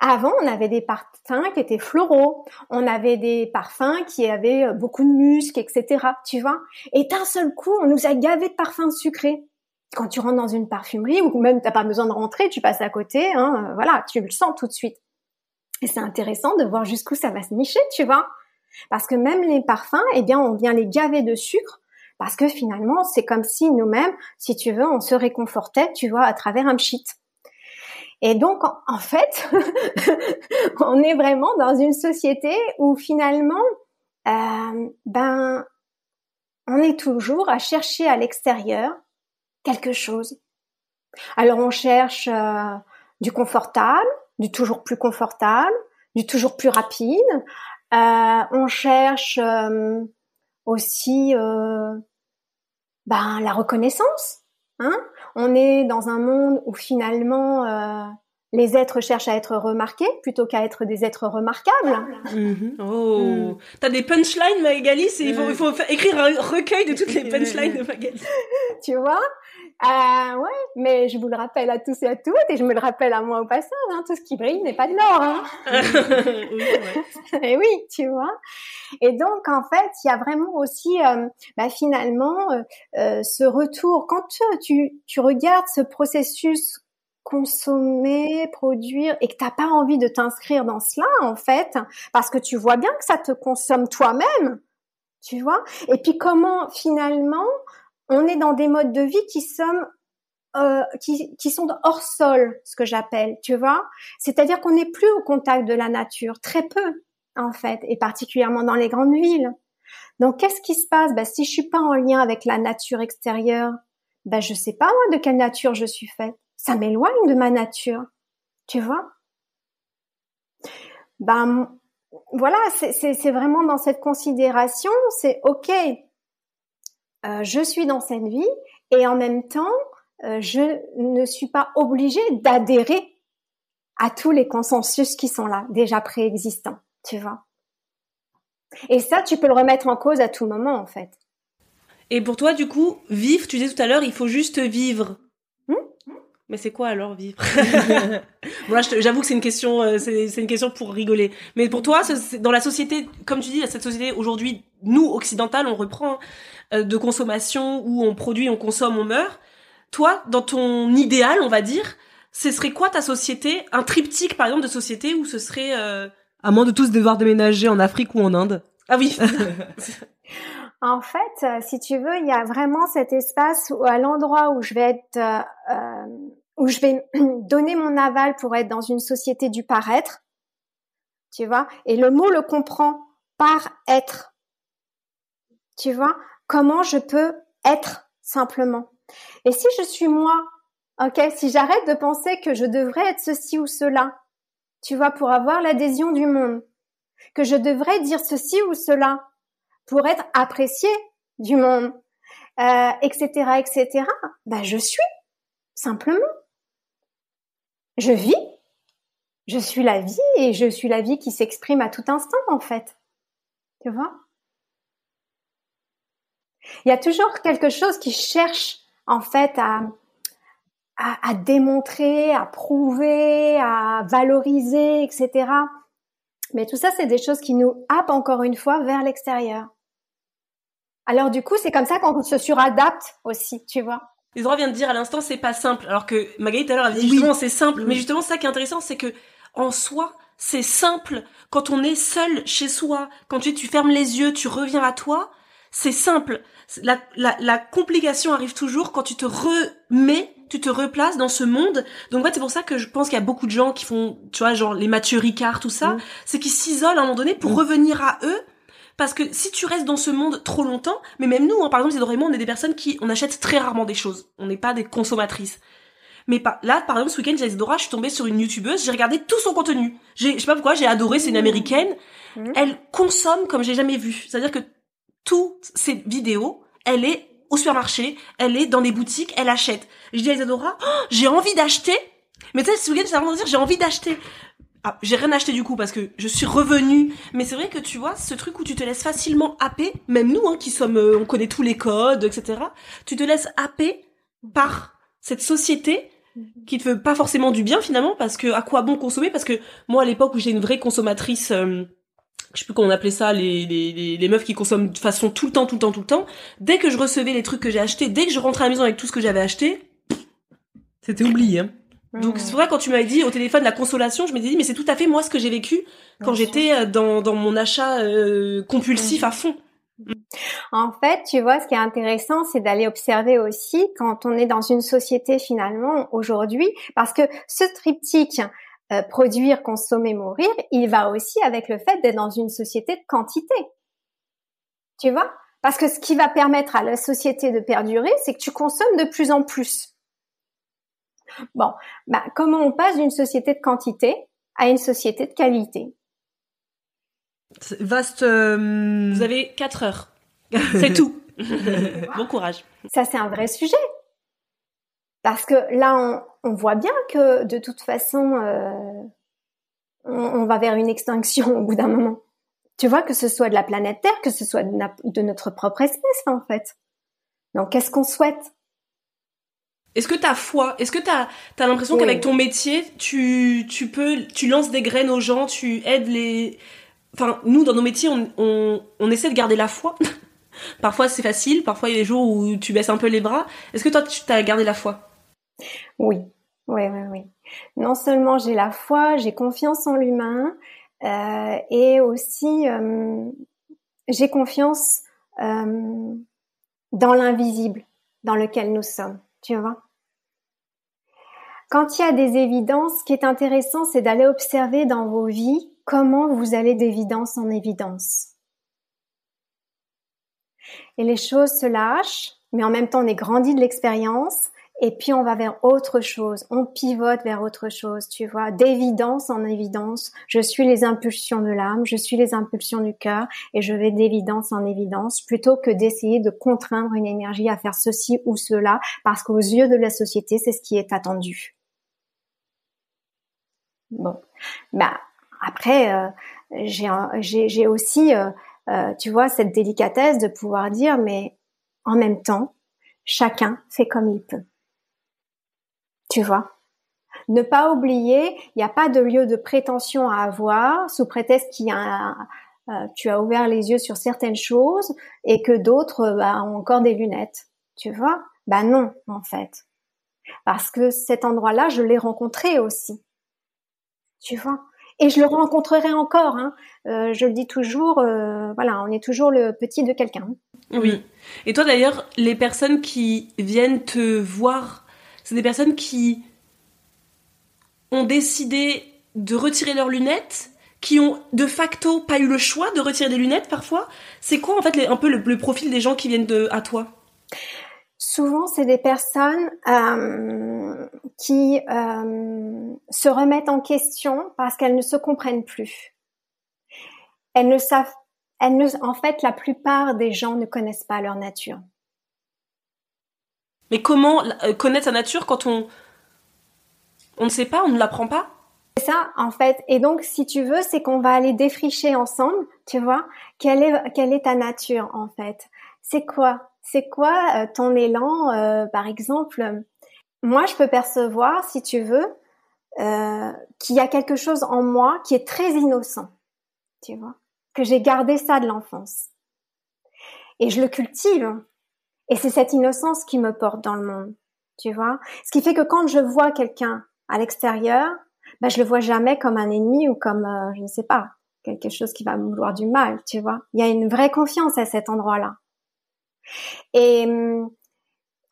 Avant, on avait des parfums qui étaient floraux, on avait des parfums qui avaient beaucoup de musc, etc. Tu vois Et d'un seul coup, on nous a gavé de parfums sucrés quand tu rentres dans une parfumerie ou même t'as pas besoin de rentrer, tu passes à côté, hein, euh, voilà, tu le sens tout de suite. Et c'est intéressant de voir jusqu'où ça va se nicher, tu vois, parce que même les parfums, eh bien, on vient les gaver de sucre parce que finalement, c'est comme si nous-mêmes, si tu veux, on se réconfortait, tu vois, à travers un pchit. Et donc, en fait, on est vraiment dans une société où finalement, euh, ben, on est toujours à chercher à l'extérieur quelque chose. Alors on cherche euh, du confortable, du toujours plus confortable, du toujours plus rapide. Euh, on cherche aussi ben, la reconnaissance. Hein on est dans un monde où finalement les êtres cherchent à être remarqués plutôt qu'à être des êtres remarquables. Mm-hmm. Oh, mm. t'as des punchlines, Magali Il faut, il faut écrire un recueil de toutes les punchlines de Magali. tu vois? Ah ouais, mais je vous le rappelle à tous et à toutes, et je me le rappelle à moi au passage, hein, tout ce qui brille n'est pas de l'or. Hein. et oui, tu vois. Et donc en fait, il y a vraiment aussi, euh, bah, finalement, euh, euh, ce retour. Quand tu, tu regardes ce processus consommer, produire et que t'as pas envie de t'inscrire dans cela en fait, parce que tu vois bien que ça te consomme toi-même, tu vois. Et puis comment finalement on est dans des modes de vie qui sont euh, qui, qui, sont hors sol, ce que j'appelle, tu vois? C'est-à-dire qu'on n'est plus au contact de la nature, très peu en fait, et particulièrement dans les grandes villes. Donc qu'est-ce qui se passe? Ben, Si je suis pas en lien avec la nature extérieure, ben je sais pas moi de quelle nature je suis faite. Ça m'éloigne de ma nature, tu vois? Ben voilà, c'est vraiment dans cette considération, c'est ok, euh, je suis dans cette vie et en même temps, euh, je ne suis pas obligée d'adhérer à tous les consensus qui sont là, déjà préexistants, tu vois. Et ça, tu peux le remettre en cause à tout moment, en fait. Et pour toi, du coup, vivre, tu disais tout à l'heure, il faut juste vivre. Hmm? Mais c'est quoi alors vivre? Voilà, j'avoue que c'est une question, euh, c'est une question pour rigoler. Mais pour toi, dans la société, comme tu dis, cette société aujourd'hui, nous occidentales, on reprend euh, de consommation où on produit, on consomme, on meurt. Toi, dans ton idéal, on va dire, ce serait quoi ta société Un triptyque, par exemple, de société où ce serait... Euh... À moins de tous devoir déménager en Afrique ou en Inde. Ah oui En fait, euh, si tu veux, il y a vraiment cet espace où, à l'endroit où je vais être, euh, où je vais donner mon aval pour être dans une société du paraître, tu vois. Et le mot le comprend par être, tu vois. Comment je peux être simplement. Et si je suis moi, ok, si j'arrête de penser que je devrais être ceci ou cela, tu vois, pour avoir l'adhésion du monde, que je devrais dire ceci ou cela pour être apprécié du monde, etc., etc. Ben, je suis simplement. Je vis. Je suis la vie et je suis la vie qui s'exprime à tout instant, en fait. Tu vois? Il y a toujours quelque chose qui cherche, en fait, à, à, à démontrer, à prouver, à valoriser, etc. Mais tout ça, c'est des choses qui nous happent encore une fois vers l'extérieur. Alors du coup, c'est comme ça qu'on se suradapte aussi, tu vois. Les vient de dire à l'instant, c'est pas simple. Alors que Magali tout à l'heure a dit justement, c'est simple. Mais justement, ça qui est intéressant, c'est que en soi, c'est simple. Quand on est seul chez soi, quand tu, tu fermes les yeux, tu reviens à toi, c'est simple. La, la, la, complication arrive toujours quand tu te remets, tu te replaces dans ce monde. Donc en fait, c'est pour ça que je pense qu'il y a beaucoup de gens qui font, tu vois, genre les Mathieu Ricard, tout ça, mm. c'est qu'ils s'isolent à un moment donné pour mm. revenir à eux. Parce que si tu restes dans ce monde trop longtemps, mais même nous, hein, par exemple, et moi, on est des personnes qui, on achète très rarement des choses. On n'est pas des consommatrices. Mais pas, là, par exemple, ce week-end, j'ai Isidora, je suis tombée sur une youtubeuse, j'ai regardé tout son contenu. J'ai, je sais pas pourquoi, j'ai adoré, c'est une américaine. Mm. Elle consomme comme j'ai jamais vu. C'est-à-dire que toutes ces vidéos, elle est au supermarché, elle est dans des boutiques, elle achète. Je dis à Isadora, oh, j'ai envie d'acheter. Mais tu sais, ce week-end, j'ai dire, j'ai envie d'acheter. Ah, j'ai rien acheté du coup parce que je suis revenue. Mais c'est vrai que tu vois, ce truc où tu te laisses facilement happer, même nous, hein, qui sommes, euh, on connaît tous les codes, etc. Tu te laisses happer par cette société qui te fait pas forcément du bien finalement parce que à quoi bon consommer? Parce que moi, à l'époque où j'étais une vraie consommatrice. Euh, je sais plus comment on appelait ça, les, les, les, meufs qui consomment de façon tout le temps, tout le temps, tout le temps. Dès que je recevais les trucs que j'ai achetés, dès que je rentrais à la maison avec tout ce que j'avais acheté, c'était oublié. Hein. Donc c'est vrai quand tu m'avais dit au téléphone la consolation, je me dit mais c'est tout à fait moi ce que j'ai vécu quand j'étais euh, dans, dans mon achat euh, compulsif à fond. En fait, tu vois, ce qui est intéressant, c'est d'aller observer aussi quand on est dans une société finalement aujourd'hui, parce que ce triptyque, euh, produire, consommer, mourir, il va aussi avec le fait d'être dans une société de quantité. Tu vois? Parce que ce qui va permettre à la société de perdurer, c'est que tu consommes de plus en plus. Bon, bah, comment on passe d'une société de quantité à une société de qualité? Vaste. Euh, Vous avez 4 heures. C'est tout. bon courage. Ça, c'est un vrai sujet. Parce que là, on, voit bien que de toute façon, euh, on, va vers une extinction au bout d'un moment. Tu vois, que ce soit de la planète Terre, que ce soit de, notre propre espèce, en fait. Donc, qu'est-ce qu'on souhaite? Est-ce que t'as foi Est-ce que t'as as, l'impression qu'avec ton métier, tu, tu peux, tu lances des graines aux gens, tu aides les... Enfin, nous, dans nos métiers, on, on, on essaie de garder la foi. parfois, c'est facile. Parfois, il y a des jours où tu baisses un peu les bras. Est-ce que toi, tu as gardé la foi? Oui, oui, oui, oui. Non seulement j'ai la foi, j'ai confiance en l'humain, euh, et aussi euh, j'ai confiance euh, dans l'invisible dans lequel nous sommes. Tu vois Quand il y a des évidences, ce qui est intéressant, c'est d'aller observer dans vos vies comment vous allez d'évidence en évidence. Et les choses se lâchent, mais en même temps on est grandi de l'expérience et puis on va vers autre chose, on pivote vers autre chose, tu vois, d'évidence en évidence, je suis les impulsions de l'âme, je suis les impulsions du cœur et je vais d'évidence en évidence plutôt que d'essayer de contraindre une énergie à faire ceci ou cela parce qu'aux yeux de la société, c'est ce qui est attendu. Bon, bah après euh, j'ai aussi euh, euh, tu vois cette délicatesse de pouvoir dire mais en même temps, chacun fait comme il peut. Tu vois Ne pas oublier, il n'y a pas de lieu de prétention à avoir sous prétexte qu'il y a euh, tu as ouvert les yeux sur certaines choses et que d'autres euh, bah, ont encore des lunettes. Tu vois Bah non, en fait. Parce que cet endroit-là, je l'ai rencontré aussi. Tu vois et je le rencontrerai encore. Hein. Euh, je le dis toujours, voilà, on est toujours le petit de quelqu'un. Oui. Et toi d'ailleurs, les personnes qui viennent te voir c'est des personnes qui ont décidé de retirer leurs lunettes, qui ont de facto pas eu le choix de retirer des lunettes parfois. C'est quoi en fait un peu le, profil des gens qui viennent de, à toi? Souvent, c'est des personnes euh, qui euh, se remettent en question parce qu'elles ne se comprennent plus. Elles ne savent, en fait, la plupart des gens ne connaissent pas leur nature. Mais comment euh, connaître sa nature quand on on ne sait pas, on ne l'apprend pas? C'est ça, en fait. Et donc, si tu veux, c'est qu'on va aller défricher ensemble, tu vois, quelle est quelle est ta nature en fait? C'est quoi? C'est quoi euh, ton élan euh, Par exemple, moi, je peux percevoir, si tu veux, qu'il y a quelque chose en moi qui est très innocent. tu vois, que j'ai gardé ça de l'enfance. Et je le cultive. Et c'est cette innocence qui me porte dans le monde, tu vois. Ce qui fait que quand je vois quelqu'un à l'extérieur, ben je le vois jamais comme un ennemi ou comme, euh, je ne sais pas, quelque chose qui va me vouloir du mal, tu vois. Il y a une vraie confiance à cet endroit-là. Et hum,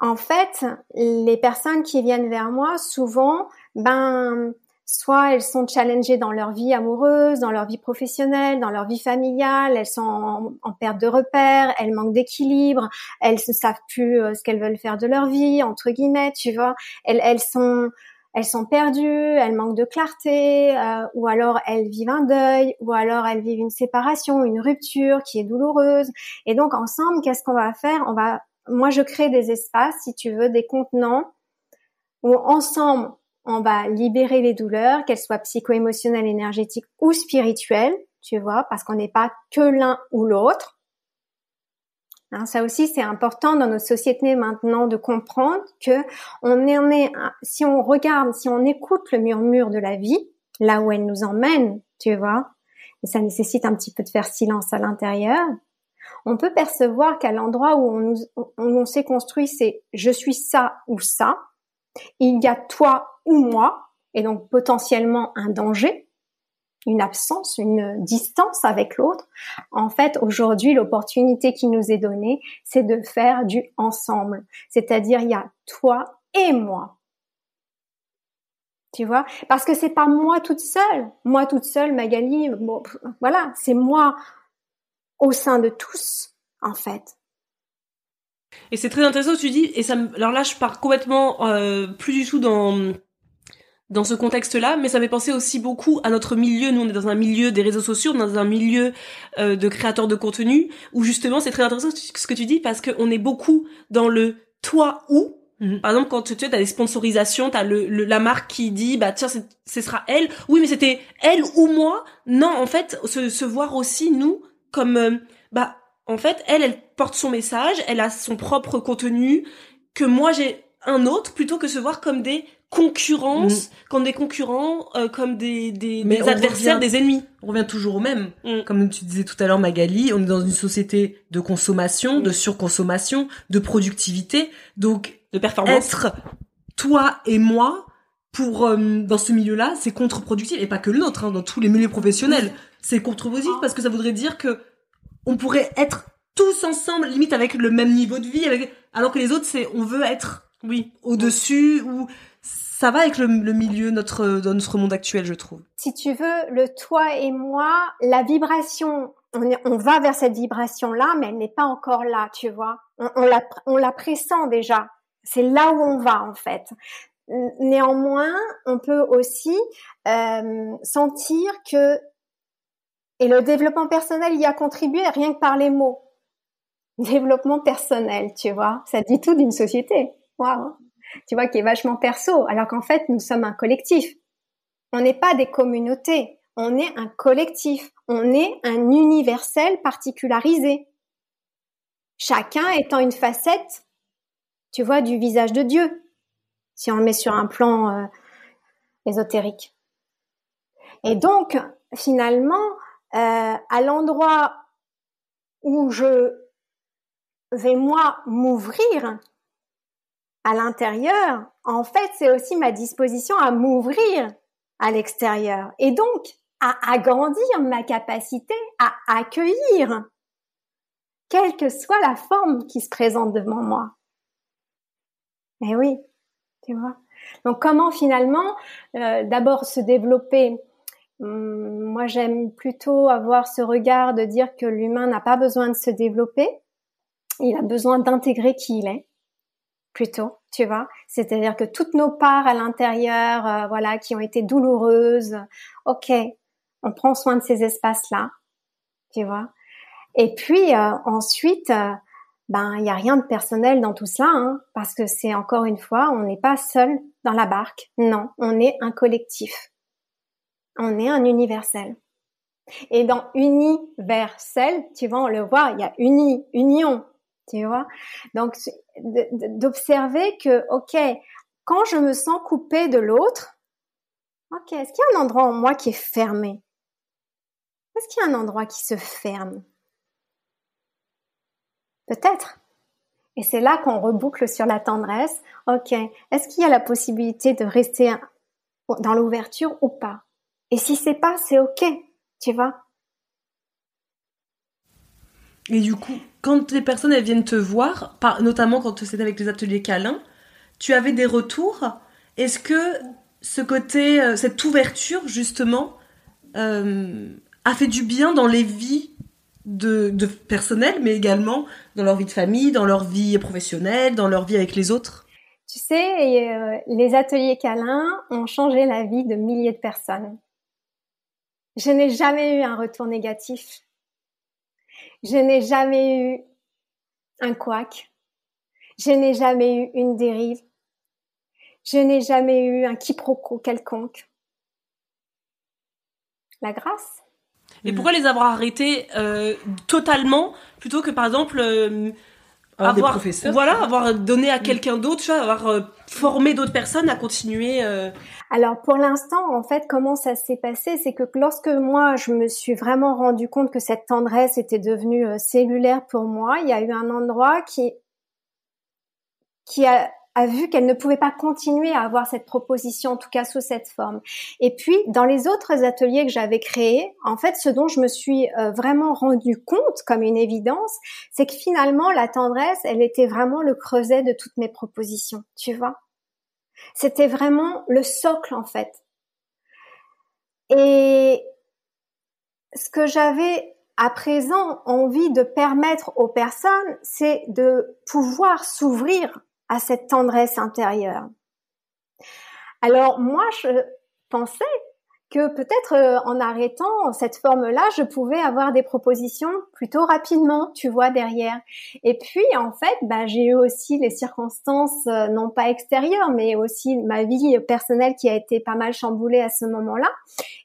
en fait, les personnes qui viennent vers moi, souvent, ben, soit elles sont challengées dans leur vie amoureuse, dans leur vie professionnelle, dans leur vie familiale, elles sont en, perte de repères, elles manquent d'équilibre, elles ne savent plus euh, ce qu'elles veulent faire de leur vie, entre guillemets, tu vois. Elles, elles sont elles sont perdues, elles manquent de clarté, euh, ou alors elles vivent un deuil, ou alors elles vivent une séparation, une rupture qui est douloureuse. Et donc ensemble, qu'est-ce qu'on va faire? On va, moi, je crée des espaces, si tu veux, des contenants où ensemble on va libérer les douleurs, qu'elles soient psycho-émotionnelles, énergétiques ou spirituelles, tu vois, parce qu'on n'est pas que l'un ou l'autre. Hein, ça aussi, c'est important dans notre société maintenant de comprendre que on est, si on regarde, si on écoute le murmure de la vie, là où elle nous emmène, tu vois, et ça nécessite un petit peu de faire silence à l'intérieur, on peut percevoir qu'à l'endroit où on, on s'est construit, c'est je suis ça ou ça, il y a toi ou moi, et donc potentiellement un danger, une absence, une distance avec l'autre. En fait, aujourd'hui, l'opportunité qui nous est donnée, c'est de faire du ensemble. C'est-à-dire, il y a toi et moi. Tu vois? Parce que c'est pas moi toute seule. Moi toute seule, Magali, voilà, c'est moi au sein de tous, en fait. Et c'est très intéressant tu dis. Et ça, alors là, je pars complètement euh, plus du tout dans dans ce contexte-là, mais ça fait penser aussi beaucoup à notre milieu. Nous, on est dans un milieu des réseaux sociaux, dans un milieu euh, de créateurs de contenu, où justement, c'est très intéressant ce que tu dis, parce qu'on est beaucoup dans le toi ou. Mhm. Par exemple, quand tu as des sponsorisations, tu as le, la marque qui dit, bah tiens, ce sera elle. Oui, mais c'était elle ou moi. Non, en fait, se, se voir aussi, nous, comme, euh, bah, en fait, elle, elle porte son message, elle a son propre contenu, que moi j'ai un autre, plutôt que se voir comme des concurrence, mm. comme des concurrents, euh, comme des, des, des adversaires, des ennemis. On revient toujours au même. Mm. Comme tu disais tout à l'heure, Magali, on est dans une société de consommation, de mm. surconsommation, de productivité. Donc, de performance. Être toi et moi pour euh, dans ce milieu-là, c'est contre-productif et pas que le nôtre, hein, dans tous les milieux professionnels, c'est contre-productif parce que ça voudrait dire que on pourrait être tous ensemble, limite avec le même niveau de vie, avec alors que les autres, c'est on veut être oui au-dessus ou ça va avec le, milieu, notre, dans notre monde actuel, je trouve. Si tu veux, le toi et moi, la vibration, on, va vers cette vibration-là, mais elle n'est pas encore là, tu vois. On, on, la, on la pressent déjà. C'est là où on va, en fait. Néanmoins, on peut aussi euh, sentir que, et le développement personnel y a contribué rien que par les mots. Développement personnel, tu vois, ça dit tout d'une société. Waouh tu vois, qui est vachement perso, alors qu'en fait, nous sommes un collectif. On n'est pas des communautés, on est un collectif, on est un universel particularisé. Chacun étant une facette, tu vois, du visage de Dieu, si on le met sur un plan euh, ésotérique. Et donc, finalement, euh, à l'endroit où je vais moi m'ouvrir, à l'intérieur, en fait, c'est aussi ma disposition à m'ouvrir à l'extérieur et donc à agrandir ma capacité à accueillir, quelle que soit la forme qui se présente devant moi. Eh oui, tu vois. Donc comment finalement euh, d'abord se développer? Hum, Moi j'aime plutôt avoir ce regard de dire que l'humain n'a pas besoin de se développer, il a besoin d'intégrer qui il est plutôt, tu vois. C'est-à-dire que toutes nos parts à l'intérieur, euh, voilà, qui ont été douloureuses, ok, on prend soin de ces espaces-là, tu vois. Et puis euh, ensuite, euh, ben il y a rien de personnel dans tout ça, hein, parce que c'est encore une fois, on n'est pas seul dans la barque. Non, on est un collectif. On est un universel. Et dans universel, tu vois, on le voit, il y a uni, union, Donc d'observer que ok, quand je me sens coupée de l'autre, ok, est-ce qu'il y a un endroit en moi qui est fermé? Est-ce qu'il y a un endroit qui se ferme? Peut-être. Et c'est là qu'on reboucle sur la tendresse. Ok, est-ce qu'il y a la possibilité de rester dans l'ouverture ou pas? Et si c'est pas, c'est ok, tu vois Et du coup, quand les personnes elles viennent te voir, notamment quand c'était avec les ateliers câlins, tu avais des retours. Est-ce que ce côté, euh, cette ouverture justement, euh, a fait du bien dans les vies de, personnelles, mais également dans leur vie de famille, dans leur vie professionnelle, dans leur vie avec les autres? Tu sais, euh, les ateliers câlins ont changé la vie de milliers de personnes. Je n'ai jamais eu un retour négatif. Je n'ai jamais eu un couac. Je n'ai jamais eu une dérive. Je n'ai jamais eu un quiproquo quelconque. La grâce. Et pourquoi les avoir arrêtés euh, totalement plutôt que par exemple euh, avoir, voilà, avoir donné à quelqu'un d'autre, avoir euh, formé d'autres personnes à continuer. Euh. Alors pour l'instant, en fait, comment ça s'est passé, c'est que lorsque moi je me suis vraiment rendu compte que cette tendresse était devenue euh, cellulaire pour moi, il y a eu un endroit qui qui a a vu qu'elle ne pouvait pas continuer à avoir cette proposition, en tout cas sous cette forme. Et puis, dans les autres ateliers que j'avais créés, en fait, ce dont je me suis euh, vraiment rendu compte comme une évidence, c'est que finalement, la tendresse, elle était vraiment le creuset de toutes mes propositions, tu vois. C'était vraiment le socle, en fait. Et ce que j'avais à présent envie de permettre aux personnes, c'est de pouvoir s'ouvrir à cette tendresse intérieure. Alors moi, je pensais que peut-être euh, en arrêtant cette forme-là, je pouvais avoir des propositions plutôt rapidement, tu vois, derrière. Et puis, en fait, bah, j'ai eu aussi les circonstances, euh, non pas extérieures, mais aussi ma vie personnelle qui a été pas mal chamboulée à ce moment-là.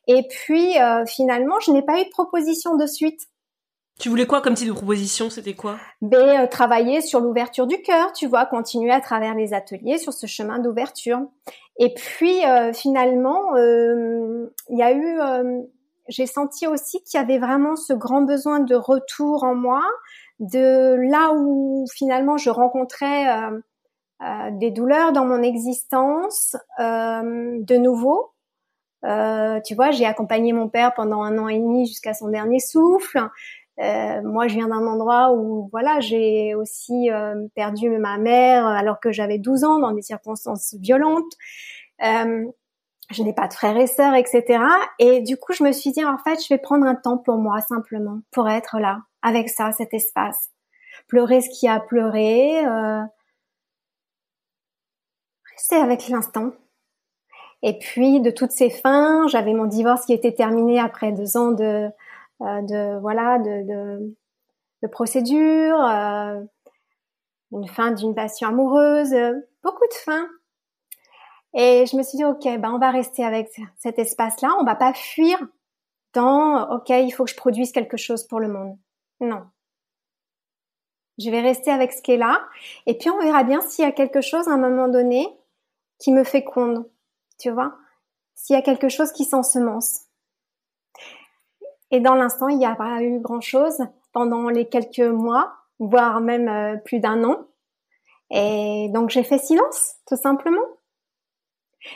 Et puis, euh, finalement, je n'ai pas eu de proposition de suite. Tu voulais quoi comme type de proposition? C'était quoi? Ben euh, travailler sur l'ouverture du cœur, tu vois, continuer à travers les ateliers sur ce chemin d'ouverture. Et puis euh, finalement, euh, il y a eu, j'ai senti aussi qu'il y avait vraiment ce grand besoin de retour en moi, de là où finalement je rencontrais des douleurs dans mon existence, de nouveau. tu vois, j'ai accompagné mon père pendant un an et demi jusqu'à son dernier souffle. Euh, moi, je viens d'un endroit où, voilà, j'ai aussi euh, perdu ma mère alors que j'avais 12 ans dans des circonstances violentes. Euh, je n'ai pas de frères et sœurs, etc. Et du coup, je me suis dit, en fait, je vais prendre un temps pour moi, simplement, pour être là, avec ça, cet espace. Pleurer ce qui a pleuré, euh, rester avec l'instant. Et puis, de toutes ces fins, j'avais mon divorce qui était terminé après deux ans de, euh, de voilà de, de, de procédures, euh, une fin d'une passion amoureuse, beaucoup de fins. Et je me suis dit ok, ben on va rester avec cet espace-là, on va pas fuir dans ok, il faut que je produise quelque chose pour le monde. Non. Je vais rester avec ce qui est là, et puis on verra bien s'il y a quelque chose à un moment donné qui me féconde, tu vois, s'il y a quelque chose qui s'ensemence. Et dans l'instant, il n'y a pas eu grand-chose pendant les quelques mois, voire même euh, plus d'un an. Et donc j'ai fait silence, tout simplement.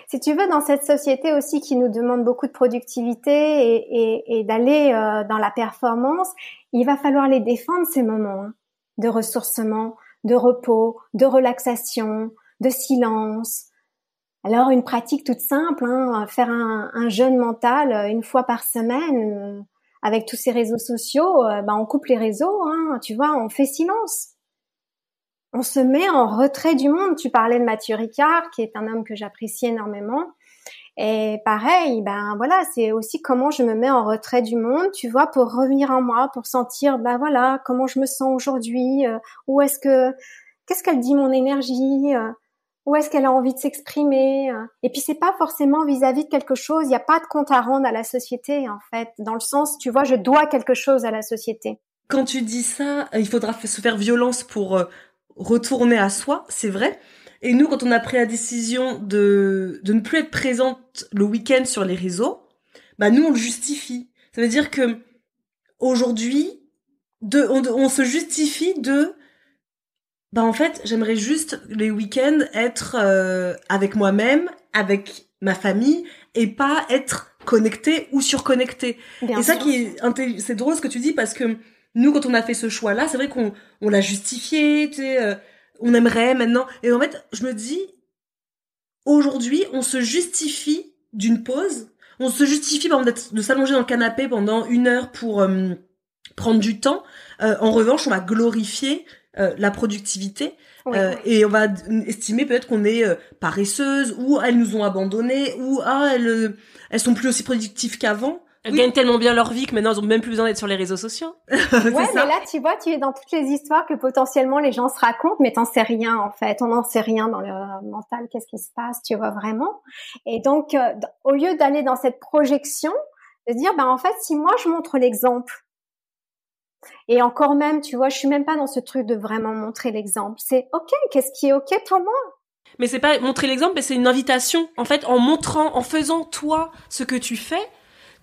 Si tu veux, dans cette société aussi qui nous demande beaucoup de productivité et, d'aller euh, dans la performance, il va falloir les défendre ces moments hein, de ressourcement, de repos, de relaxation, de silence. Alors une pratique toute simple, hein, faire un, un jeûne mental euh, une fois par semaine, avec tous ces réseaux sociaux, euh, ben on coupe les réseaux, hein, tu vois, on fait silence. On se met en retrait du monde. Tu parlais de Mathieu Ricard, qui est un homme que j'apprécie énormément. Et pareil, ben voilà, c'est aussi comment je me mets en retrait du monde, tu vois, pour revenir en moi, pour sentir, ben voilà, comment je me sens aujourd'hui, euh, où est-ce que, qu'est-ce qu'elle dit mon énergie, euh, où est-ce qu'elle a envie de s'exprimer. Hein? Et puis c'est pas forcément vis-à-vis de quelque chose, il n'y a pas de compte à rendre à la société en fait, dans le sens, tu vois, je dois quelque chose à la société. Quand tu dis ça, il faudra se faire violence pour euh, retourner à soi, c'est vrai. Et nous, quand on a pris la décision de, de ne plus être présente le week-end sur les réseaux, bah nous on le justifie. Ça veut dire que aujourd'hui, on, se justifie de, bah en fait, j'aimerais juste les week-ends être euh, avec moi-même, avec ma famille, et pas être connecté ou surconnecté. et ça qui est, c'est drôle ce que tu dis parce que nous, quand on a fait ce choix-là, c'est vrai qu'on on l'a justifié, tu sais, euh, on aimerait maintenant. Et en fait, je me dis, aujourd'hui, on se justifie d'une pause. On se justifie, par exemple, de s'allonger dans le canapé pendant une heure pour euh, prendre du temps. Euh, en revanche, on va glorifier la productivité et on va estimer peut-être qu'on est paresseuse ou elles nous ont abandonné ou ah elles elles sont plus aussi productives qu'avant. Elles gagnent tellement bien leur vie que maintenant, elles ont même plus besoin d'être sur les réseaux sociaux. ouais, mais là, tu vois, tu es dans toutes les histoires que potentiellement les gens se racontent, mais t'en sais rien, en fait. On n'en sait rien dans le mental, qu'est-ce qui se passe, tu vois, vraiment. Et donc, euh, au lieu d'aller dans cette projection, de dire, ben, en fait, si moi, je montre l'exemple, et encore même, tu vois, je suis même pas dans ce truc de vraiment montrer l'exemple. C'est, OK, qu'est-ce qui est OK pour moi? Mais c'est pas montrer l'exemple, mais c'est une invitation. En fait, en montrant, en faisant toi ce que tu fais,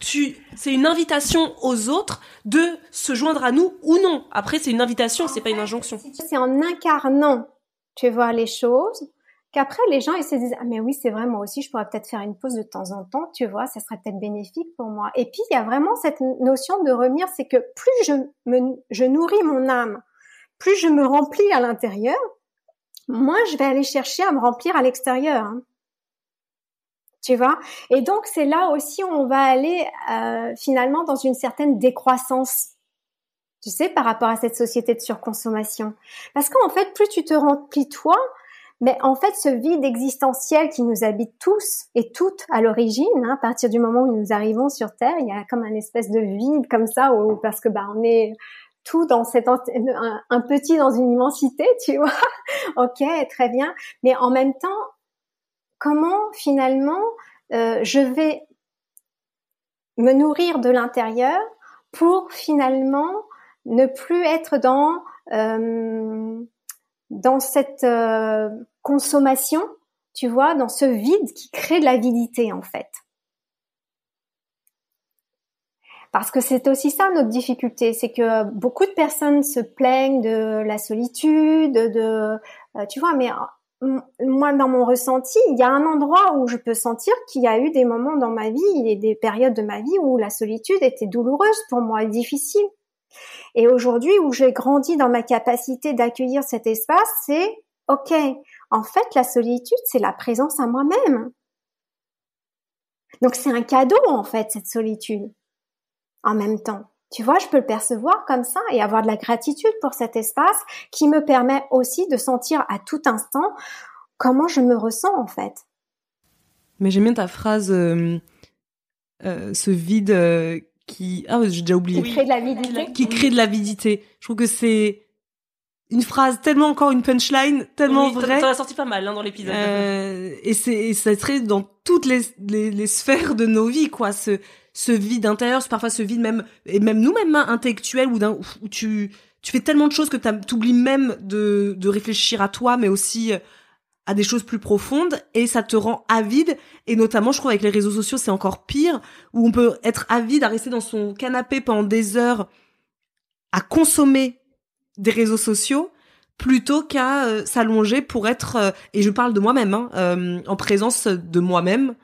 tu, c'est une invitation aux autres de se joindre à nous ou non. Après, c'est une invitation, c'est pas une injonction. C'est en incarnant, tu vois, les choses, qu'après les gens ils se disent ah mais oui c'est vrai moi aussi je pourrais peut-être faire une pause de temps en temps tu vois ça serait peut-être bénéfique pour moi. Et puis il y a vraiment cette notion de revenir c'est que plus je me je nourris mon âme plus je me remplis à l'intérieur moins je vais aller chercher à me remplir à l'extérieur hein. Tu vois? Et donc c'est là aussi où on va aller euh, finalement dans une certaine décroissance, tu sais, par rapport à cette société de surconsommation. Parce qu'en fait, plus tu te remplis toi, mais en fait, ce vide existentiel qui nous habite tous et toutes à l'origine, hein, à partir du moment où nous arrivons sur Terre, il y a comme un espèce de vide comme ça, où, parce que bah on est tout dans un, un petit dans une immensité, tu vois. ok, très bien. Mais en même temps, comment finalement euh, je vais me nourrir de l'intérieur pour finalement ne plus être dans euh, dans cette euh, consommation, tu vois, dans ce vide qui crée de l'avidité en fait. Parce que c'est aussi ça notre difficulté, c'est que beaucoup de personnes se plaignent de la solitude, de, tu vois, mais moi, dans mon ressenti, il y a un endroit où je peux sentir qu'il y a eu des moments dans ma vie et des périodes de ma vie où la solitude était douloureuse pour moi difficile. Et aujourd'hui, où j'ai grandi dans ma capacité d'accueillir cet espace, c'est OK. En fait, la solitude, c'est la présence à moi-même. Donc c'est un cadeau, en fait, cette solitude. En même temps. Tu vois, je peux le percevoir comme ça et avoir de la gratitude pour cet espace qui me permet aussi de sentir à tout instant comment je me ressens en fait. Mais j'aime bien ta phrase, euh, euh, ce vide euh, qui... Ah, j'ai déjà oublié. Qui crée de l'avidité. Qui crée de l'avidité. Je trouve que c'est une phrase tellement encore une punchline tellement oui, vraie. Ça a sorti pas mal hein, dans l'épisode. et c'est ça serait dans toutes les, les, les, sphères de nos vies quoi. Ce ce vide intérieur, parfois ce vide même et même nous-mêmes hein, intellectuel ou d'un où tu tu fais tellement de choses que tu oublies même de de réfléchir à toi, mais aussi euh, à des choses plus profondes et ça te rend avide et notamment je trouve avec les réseaux sociaux c'est encore pire où on peut être avide à rester dans son canapé pendant des heures à consommer des réseaux sociaux plutôt qu'à euh, s'allonger pour être euh, et je parle de moi-même hein, en présence de moi-même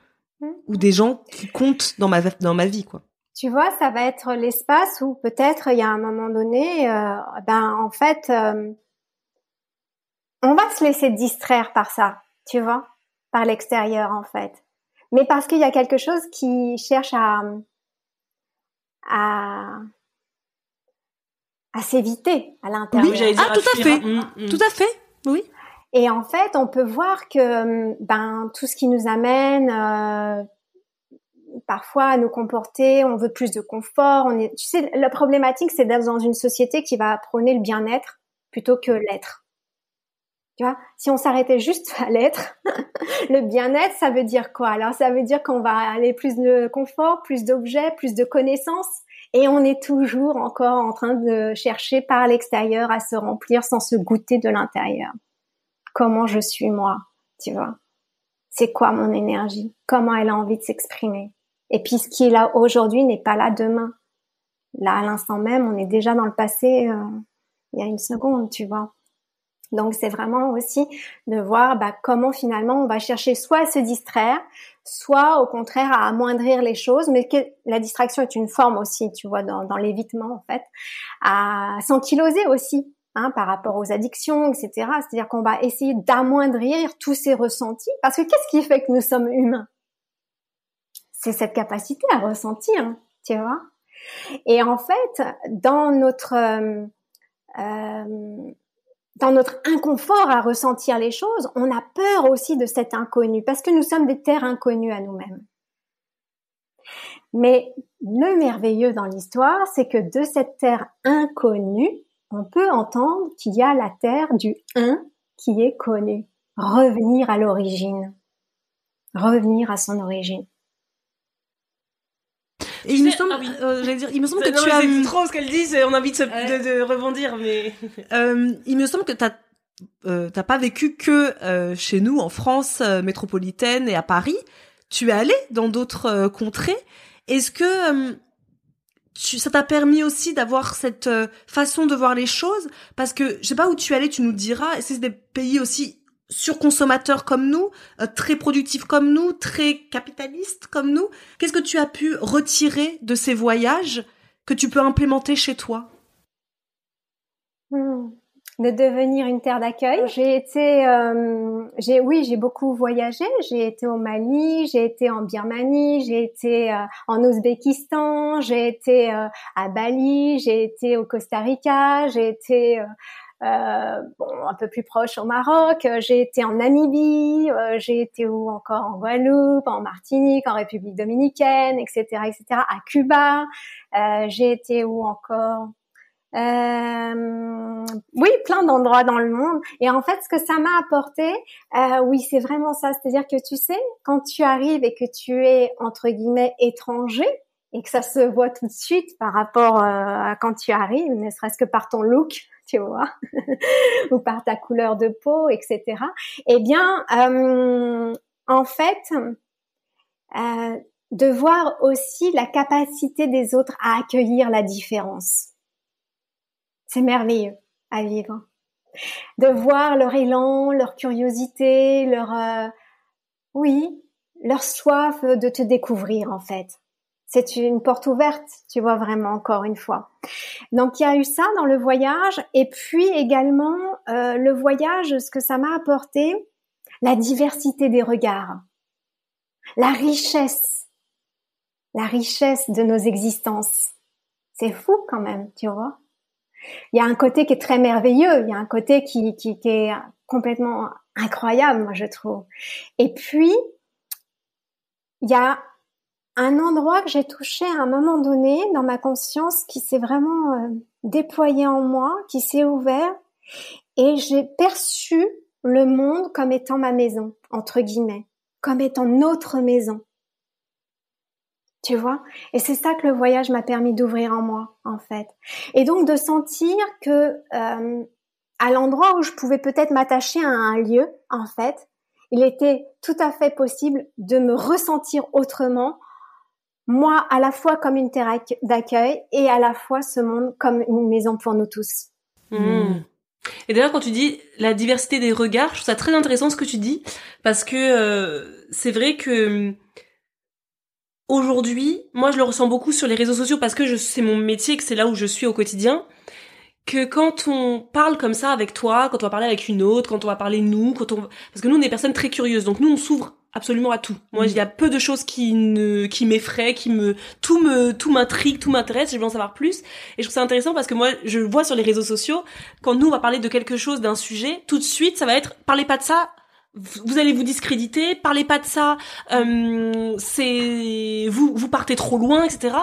ou des gens qui comptent dans ma dans ma vie quoi. Tu vois, ça va être l'espace où peut-être il y a un moment donné, euh, ben en fait, euh, on va se laisser distraire par ça, tu vois, par l'extérieur en fait, mais parce qu'il y a quelque chose qui cherche à à à s'éviter à l'intérieur. Oui, ah, tout à fait, mm, mm. tout à fait, oui. Et en fait, on peut voir que ben tout ce qui nous amène euh, parfois à nous comporter, on veut plus de confort. On est, tu sais, la problématique, c'est d'être dans une société qui va prôner le bien-être plutôt que l'être. Si on s'arrêtait juste à l'être, le bien-être, ça veut dire quoi? Alors, ça veut dire qu'on va aller plus de confort, plus d'objets, plus de connaissances, et on est toujours encore en train de chercher par l'extérieur à se remplir sans se goûter de l'intérieur comment je suis moi, tu vois? C'est quoi mon énergie? Comment elle a envie de s'exprimer? Et puis ce qui est là aujourd'hui n'est pas là demain. Là, à l'instant même, on est déjà dans le passé euh, il y a une seconde, tu vois. Donc c'est vraiment aussi de voir bah, comment finalement on va chercher soit à se distraire, soit au contraire à amoindrir les choses, mais que la distraction est une forme aussi, tu vois, dans, l'évitement en fait, à s'ankyloser aussi hein, par rapport aux addictions, etc. C'est-à-dire qu'on va essayer d'amoindrir tous ces ressentis, parce que qu'est-ce qui fait que nous sommes humains? C'est cette capacité à ressentir, tu vois? Et en fait, dans notre euh, euh, dans notre inconfort à ressentir les choses, on a peur aussi de cet inconnu parce que nous sommes des terres inconnues à nous-mêmes. Mais le merveilleux dans l'histoire, c'est que de cette terre inconnue, on peut entendre qu'il y a la terre du un qui est connu. Revenir à l'origine. Revenir à son origine. Et il me semble, ah euh, dire, il me semble que tu as trop ce qu'elle dit, on a envie de, de, rebondir, mais euh, il me semble que t'as euh, t'as pas vécu que euh, chez nous en France euh, métropolitaine et à Paris. Tu es allé dans d'autres contrées. Est-ce que tu, ça t'a permis aussi d'avoir cette façon de voir les choses? Parce que je sais pas où tu es allé, tu nous diras. C'est des pays aussi surconsommateurs comme nous, euh, très productifs comme nous, très capitalistes comme nous. Qu'est-ce que tu as pu retirer de ces voyages que tu peux implémenter chez toi? Hmm. De devenir une terre d'accueil. J'ai été, euh, j'ai oui, j'ai beaucoup voyagé. J'ai été au Mali, j'ai été en Birmanie, j'ai été euh, en Ouzbékistan, j'ai été à Bali, j'ai été au Costa Rica, j'ai été euh, bon, un peu plus proche au Maroc. Euh, j'ai été en Namibie, euh, j'ai été où encore en Guadeloupe, en Martinique, en République dominicaine, etc., etc. À Cuba, j'ai été où encore? Euh, oui, plein d'endroits dans le monde. Et en fait, ce que ça m'a apporté, euh, oui, c'est vraiment ça. C'est-à-dire que tu sais, quand tu arrives et que tu es entre guillemets étranger et que ça se voit tout de suite par rapport à quand tu arrives, ne serait-ce que par ton look, tu vois, ou par ta couleur de peau, etc. Eh bien, euh, en fait, euh, de voir aussi la capacité des autres à accueillir la différence. C'est merveilleux à vivre. De voir leur élan, leur curiosité, leur, euh, oui, leur soif de te découvrir en fait c'est une porte ouverte, tu vois vraiment encore une fois. Donc il y a eu ça dans le voyage et puis également euh, le voyage, ce que ça m'a apporté, la diversité des regards, la richesse, la richesse de nos existences. C'est fou quand même, tu vois. Il y a un côté qui est très merveilleux, il y a un côté qui, qui, qui est complètement incroyable, moi je trouve. Et puis, il y a un endroit que j'ai touché à un moment donné dans ma conscience qui s'est vraiment euh, déployé en moi, qui s'est ouvert et j'ai perçu le monde comme étant ma maison, entre guillemets, comme étant notre maison. Tu vois? Et c'est ça que le voyage m'a permis d'ouvrir en moi, en fait. Et donc de sentir que euh, à l'endroit où je pouvais peut-être m'attacher à un lieu, en fait, il était tout à fait possible de me ressentir autrement moi à la fois comme une terre d'accueil et à la fois ce monde comme une maison pour nous tous. Hmm. Et d'ailleurs, quand tu dis la diversité des regards, je trouve ça très intéressant ce que tu dis, parce que euh, c'est vrai que aujourd'hui, moi je le ressens beaucoup sur les réseaux sociaux parce que c'est mon métier, que c'est là où je suis au quotidien, que quand on parle comme ça avec toi, quand on va parler avec une autre, quand on va parler nous, quand on, parce que nous on est des personnes très curieuses, donc nous on s'ouvre absolument à tout. Moi, mm. il y a peu de choses qui ne, qui m'effraient, qui me, tout me, tout m'intrigue, tout m'intéresse. Je veux en savoir plus. Et je trouve ça intéressant parce que moi, je vois sur les réseaux sociaux, quand nous on va parler de quelque chose, d'un sujet, tout de suite, ça va être, parlez pas de ça. Vous allez vous discréditer, parlez pas de ça, euh, c'est vous vous partez trop loin, etc.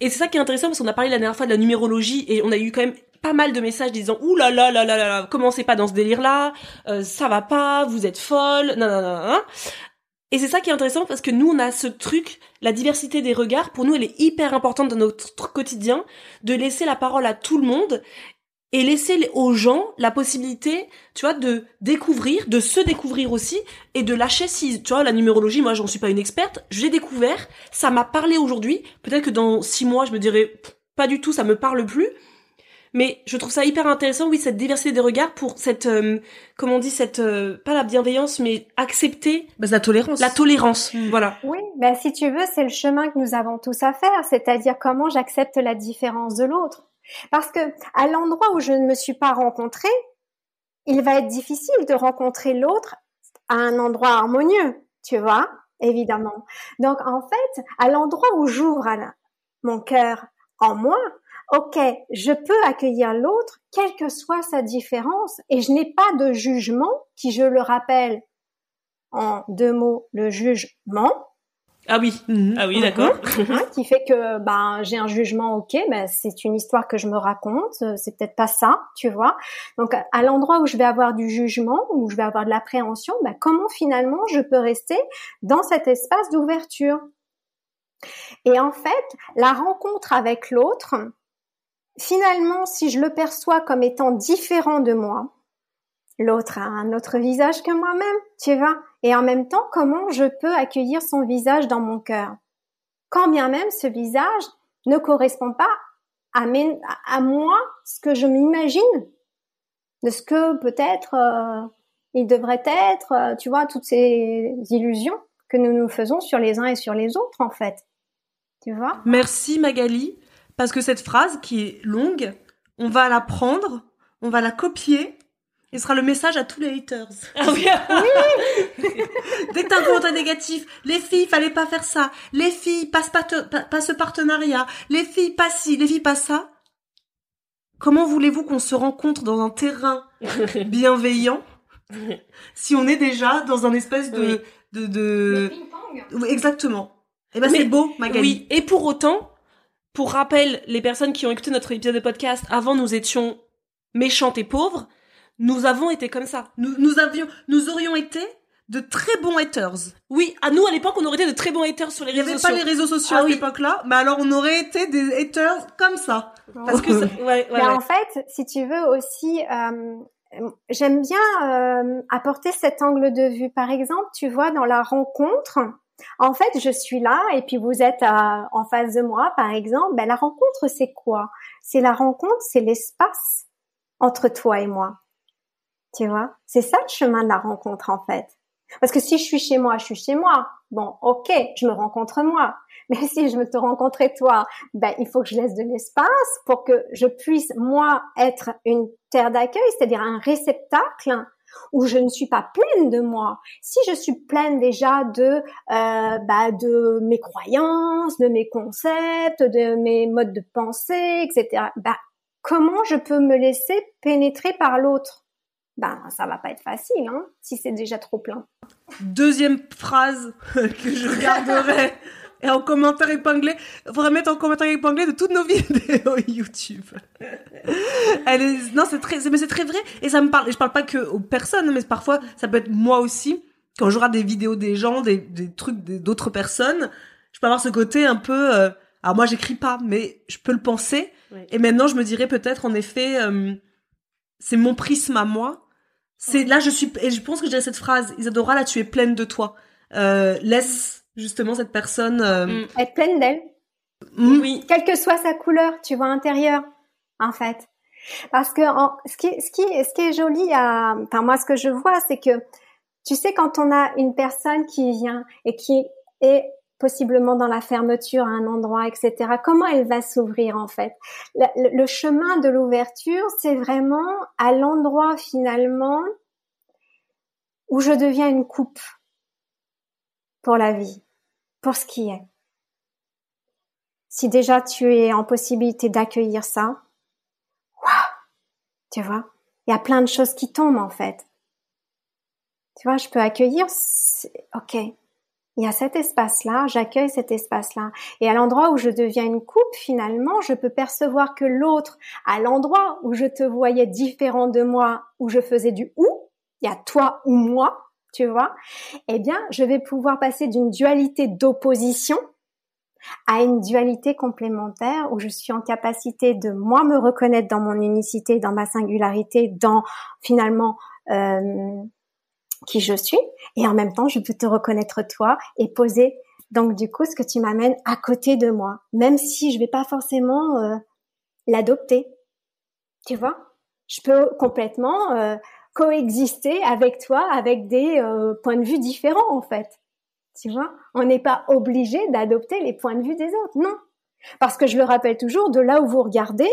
Et c'est ça qui est intéressant parce qu'on a parlé la dernière fois de la numérologie et on a eu quand même pas mal de messages disant ouh là là là là là, commencez pas dans ce délire là, euh, ça va pas, vous êtes folle, non non non. Et c'est ça qui est intéressant parce que nous, on a ce truc, la diversité des regards, pour nous, elle est hyper importante dans notre quotidien, de laisser la parole à tout le monde et laisser aux gens la possibilité, tu vois, de découvrir, de se découvrir aussi et de lâcher si, tu vois, la numérologie, moi, j'en suis pas une experte, j'ai découvert, ça m'a parlé aujourd'hui, peut-être que dans six mois, je me dirais, pas du tout, ça me parle plus. Mais je trouve ça hyper intéressant, oui, cette diversité des regards pour cette, euh, comment on dit, cette, euh, pas la bienveillance, mais accepter bah, la tolérance. La tolérance, mm. voilà. Oui, ben si tu veux, c'est le chemin que nous avons tous à faire, c'est-à-dire comment j'accepte la différence de l'autre. Parce que à l'endroit où je ne me suis pas rencontrée, il va être difficile de rencontrer l'autre à un endroit harmonieux, tu vois, évidemment. Donc en fait, à l'endroit où j'ouvre mon cœur en moi, ok, je peux accueillir l'autre, quelle que soit sa différence, et je n'ai pas de jugement, qui, je le rappelle, en deux mots, le jugement. Ah oui, mhm. ah oui, d'accord. Hein, qui fait que ben j'ai un jugement, ok, mais c'est une histoire que je me raconte, euh, c'est peut-être pas ça, tu vois. Donc à l'endroit où je vais avoir du jugement, où je vais avoir de l'appréhension, ben, comment finalement je peux rester dans cet espace d'ouverture? Et en fait, la rencontre avec l'autre, finalement, si je le perçois comme étant différent de moi, l'autre a un autre visage que moi-même, tu vois. Et en même temps, comment je peux accueillir son visage dans mon cœur? Quand bien même ce visage ne correspond pas à, moi, ce que je m'imagine, de ce que peut-être euh, il devrait être, euh, tu vois, toutes ces illusions que nous nous faisons sur les uns et sur les autres, en fait. Tu vois? Merci Magali. Parce que cette phrase, qui est longue, on va la prendre, on va la copier, et ce sera le message à tous les haters. Ah oui, Dès que t'as un commentaire négatif, les filles, fallait pas faire ça. Les filles, passe pas, pas ce partenariat. Les filles, pas ci, les filles, pas ça. Comment voulez-vous qu'on se rencontre dans un terrain bienveillant si on est déjà dans un espèce de... de, de... Exactement. Eh ben c'est beau, Magali. Oui, et pour autant, pour rappel, les personnes qui ont écouté notre épisode de podcast, avant nous étions méchantes et pauvres, nous avons été comme ça. Nous, nous avions, nous aurions été de très bons haters. Oui, à nous à l'époque, on aurait été de très bons haters sur les réseaux sociaux. Il n'y avait pas les réseaux sociaux ah à cette époque-là, mais alors on aurait été des haters comme ça. Parce que, ouais, ouais, en fait, si tu veux aussi, euh, j'aime bien euh, apporter cet angle de vue. Par exemple, tu vois, dans la rencontre, en fait, je suis là et puis vous êtes en face de moi, par exemple. Ben, la rencontre, c'est quoi? C'est la rencontre, c'est l'espace entre toi et moi. Tu vois? C'est ça le chemin de la rencontre, en fait. Parce que si je suis chez moi, je suis chez moi. Bon, ok, je me rencontre moi. Mais si je veux te rencontrer toi, ben il faut que je laisse de l'espace pour que je puisse moi être une terre d'accueil, c'est-à-dire un réceptacle où je ne suis pas pleine de moi, si je suis pleine déjà de euh, bah, de mes croyances, de mes concepts, de mes modes de pensée, etc. Bah comment je peux me laisser pénétrer par l'autre? Ben ça va pas être facile, hein, si c'est déjà trop plein. Deuxième phrase que je garderai et en commentaire épinglé, faudrait mettre en commentaire épinglé de toutes nos vidéos YouTube. Elle est, non, c'est très, mais c'est très vrai. Et ça me parle, et je parle pas que aux personnes, mais parfois, ça peut être moi aussi. Quand je regarde des vidéos des gens, des, des trucs d'autres personnes, je peux avoir ce côté un peu, euh, alors moi j'écris pas, mais je peux le penser. Et maintenant, je me dirais peut-être, en effet, euh, c'est mon prisme à moi. C'est, là, je suis, et je pense que je dirais cette phrase, Isadora, là, tu es pleine de toi. Euh, laisse, justement cette personne euh... Mm. être pleine d'elle. Mm. Oui. Quelle que soit sa couleur, tu vois intérieure, en fait. Parce que ce qui, ce qui, ce qui est joli, à, enfin moi ce que je vois, c'est que tu sais quand on a une personne qui vient et qui est possiblement dans la fermeture à un endroit, etc. Comment elle va s'ouvrir en fait? Le, le chemin de l'ouverture, c'est vraiment à l'endroit finalement où je deviens une coupe pour la vie pour ce qui est. Si déjà tu es en possibilité d'accueillir ça, waouh, tu vois, il y a plein de choses qui tombent en fait. Tu vois, je peux accueillir, ok, il y a cet espace-là, j'accueille cet espace-là. Et à l'endroit où je deviens une coupe, finalement, je peux percevoir que l'autre, à l'endroit où je te voyais différent de moi, où je faisais du ou, il y a toi ou moi, tu vois, eh bien, je vais pouvoir passer d'une dualité d'opposition à une dualité complémentaire où je suis en capacité de moi me reconnaître dans mon unicité, dans ma singularité, dans finalement euh, qui je suis, et en même temps je peux te reconnaître toi et poser donc du coup ce que tu m'amènes à côté de moi, même si je vais pas forcément euh, l'adopter. Tu vois? Je peux complètement euh, coexister avec toi avec des euh, points de vue différents en fait. Tu vois? On n'est pas obligé d'adopter les points de vue des autres, non. Parce que je le rappelle toujours, de là où vous regardez,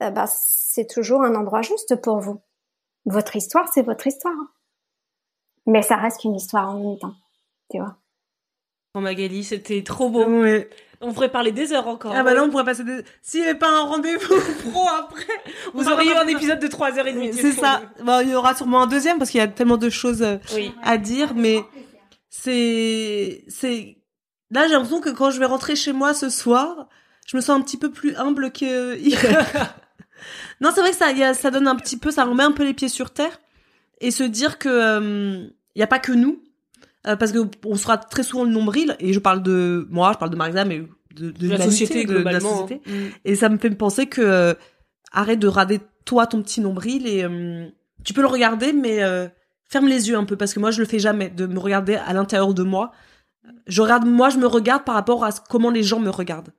eh ben, c'est toujours un endroit juste pour vous. Votre histoire, c'est votre histoire. Mais ça reste qu'une histoire en même temps. Tu vois Bon, Magali, c'était trop beau. On pourrait parler des heures encore. Ah bah là, on pourrait passer des... S'il n'y avait pas un rendez-vous pro après, vous auriez eu un épisode de 3h30. C'est ça. Bon, il y aura sûrement un deuxième parce qu'il y a tellement de choses euh, à dire, mais c'est... c'est Là, j'ai l'impression que quand je vais rentrer chez moi ce soir, je me sens un petit peu plus humble que non, c'est vrai que ça, y a, ça donne un petit peu, ça remet un peu les pieds sur terre et se dire que il euh, y a pas que nous, euh, parce que on sera très souvent le nombril et je parle de moi, je parle de Marisa, mais de, de, la société de, la société. Hein. Mm. Et ça me fait penser que euh, arrête de rader toi ton petit nombril et tu peux le regarder, mais ferme les yeux un peu parce que moi je le fais jamais de me regarder à l'intérieur de moi je regarde, moi, je me regarde par rapport à comment les gens me regardent.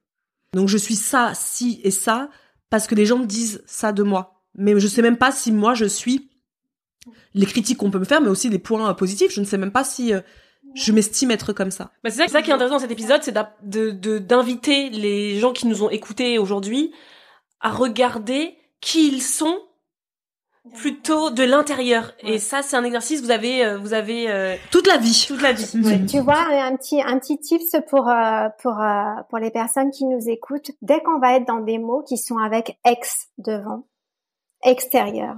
Donc, je suis ça, si et ça, parce que les gens me disent ça de moi. Mais je sais même pas si moi, je suis les critiques qu'on peut me faire, mais aussi les points positifs. Je ne sais même pas si euh, je m'estime être comme ça. Bah, c'est ça, qui est intéressant dans cet épisode, c'est d'inviter les gens qui nous ont écoutés aujourd'hui à regarder qui ils sont plutôt de l'intérieur. Et ça, c'est un exercice. Vous avez, euh, vous avez euh, toute la vie, toute la vie. Tu vois, un petit, un petit tips pour euh, pour pour les personnes qui nous écoutent. Dès qu'on va être dans des mots qui sont avec ex devant, extérieur,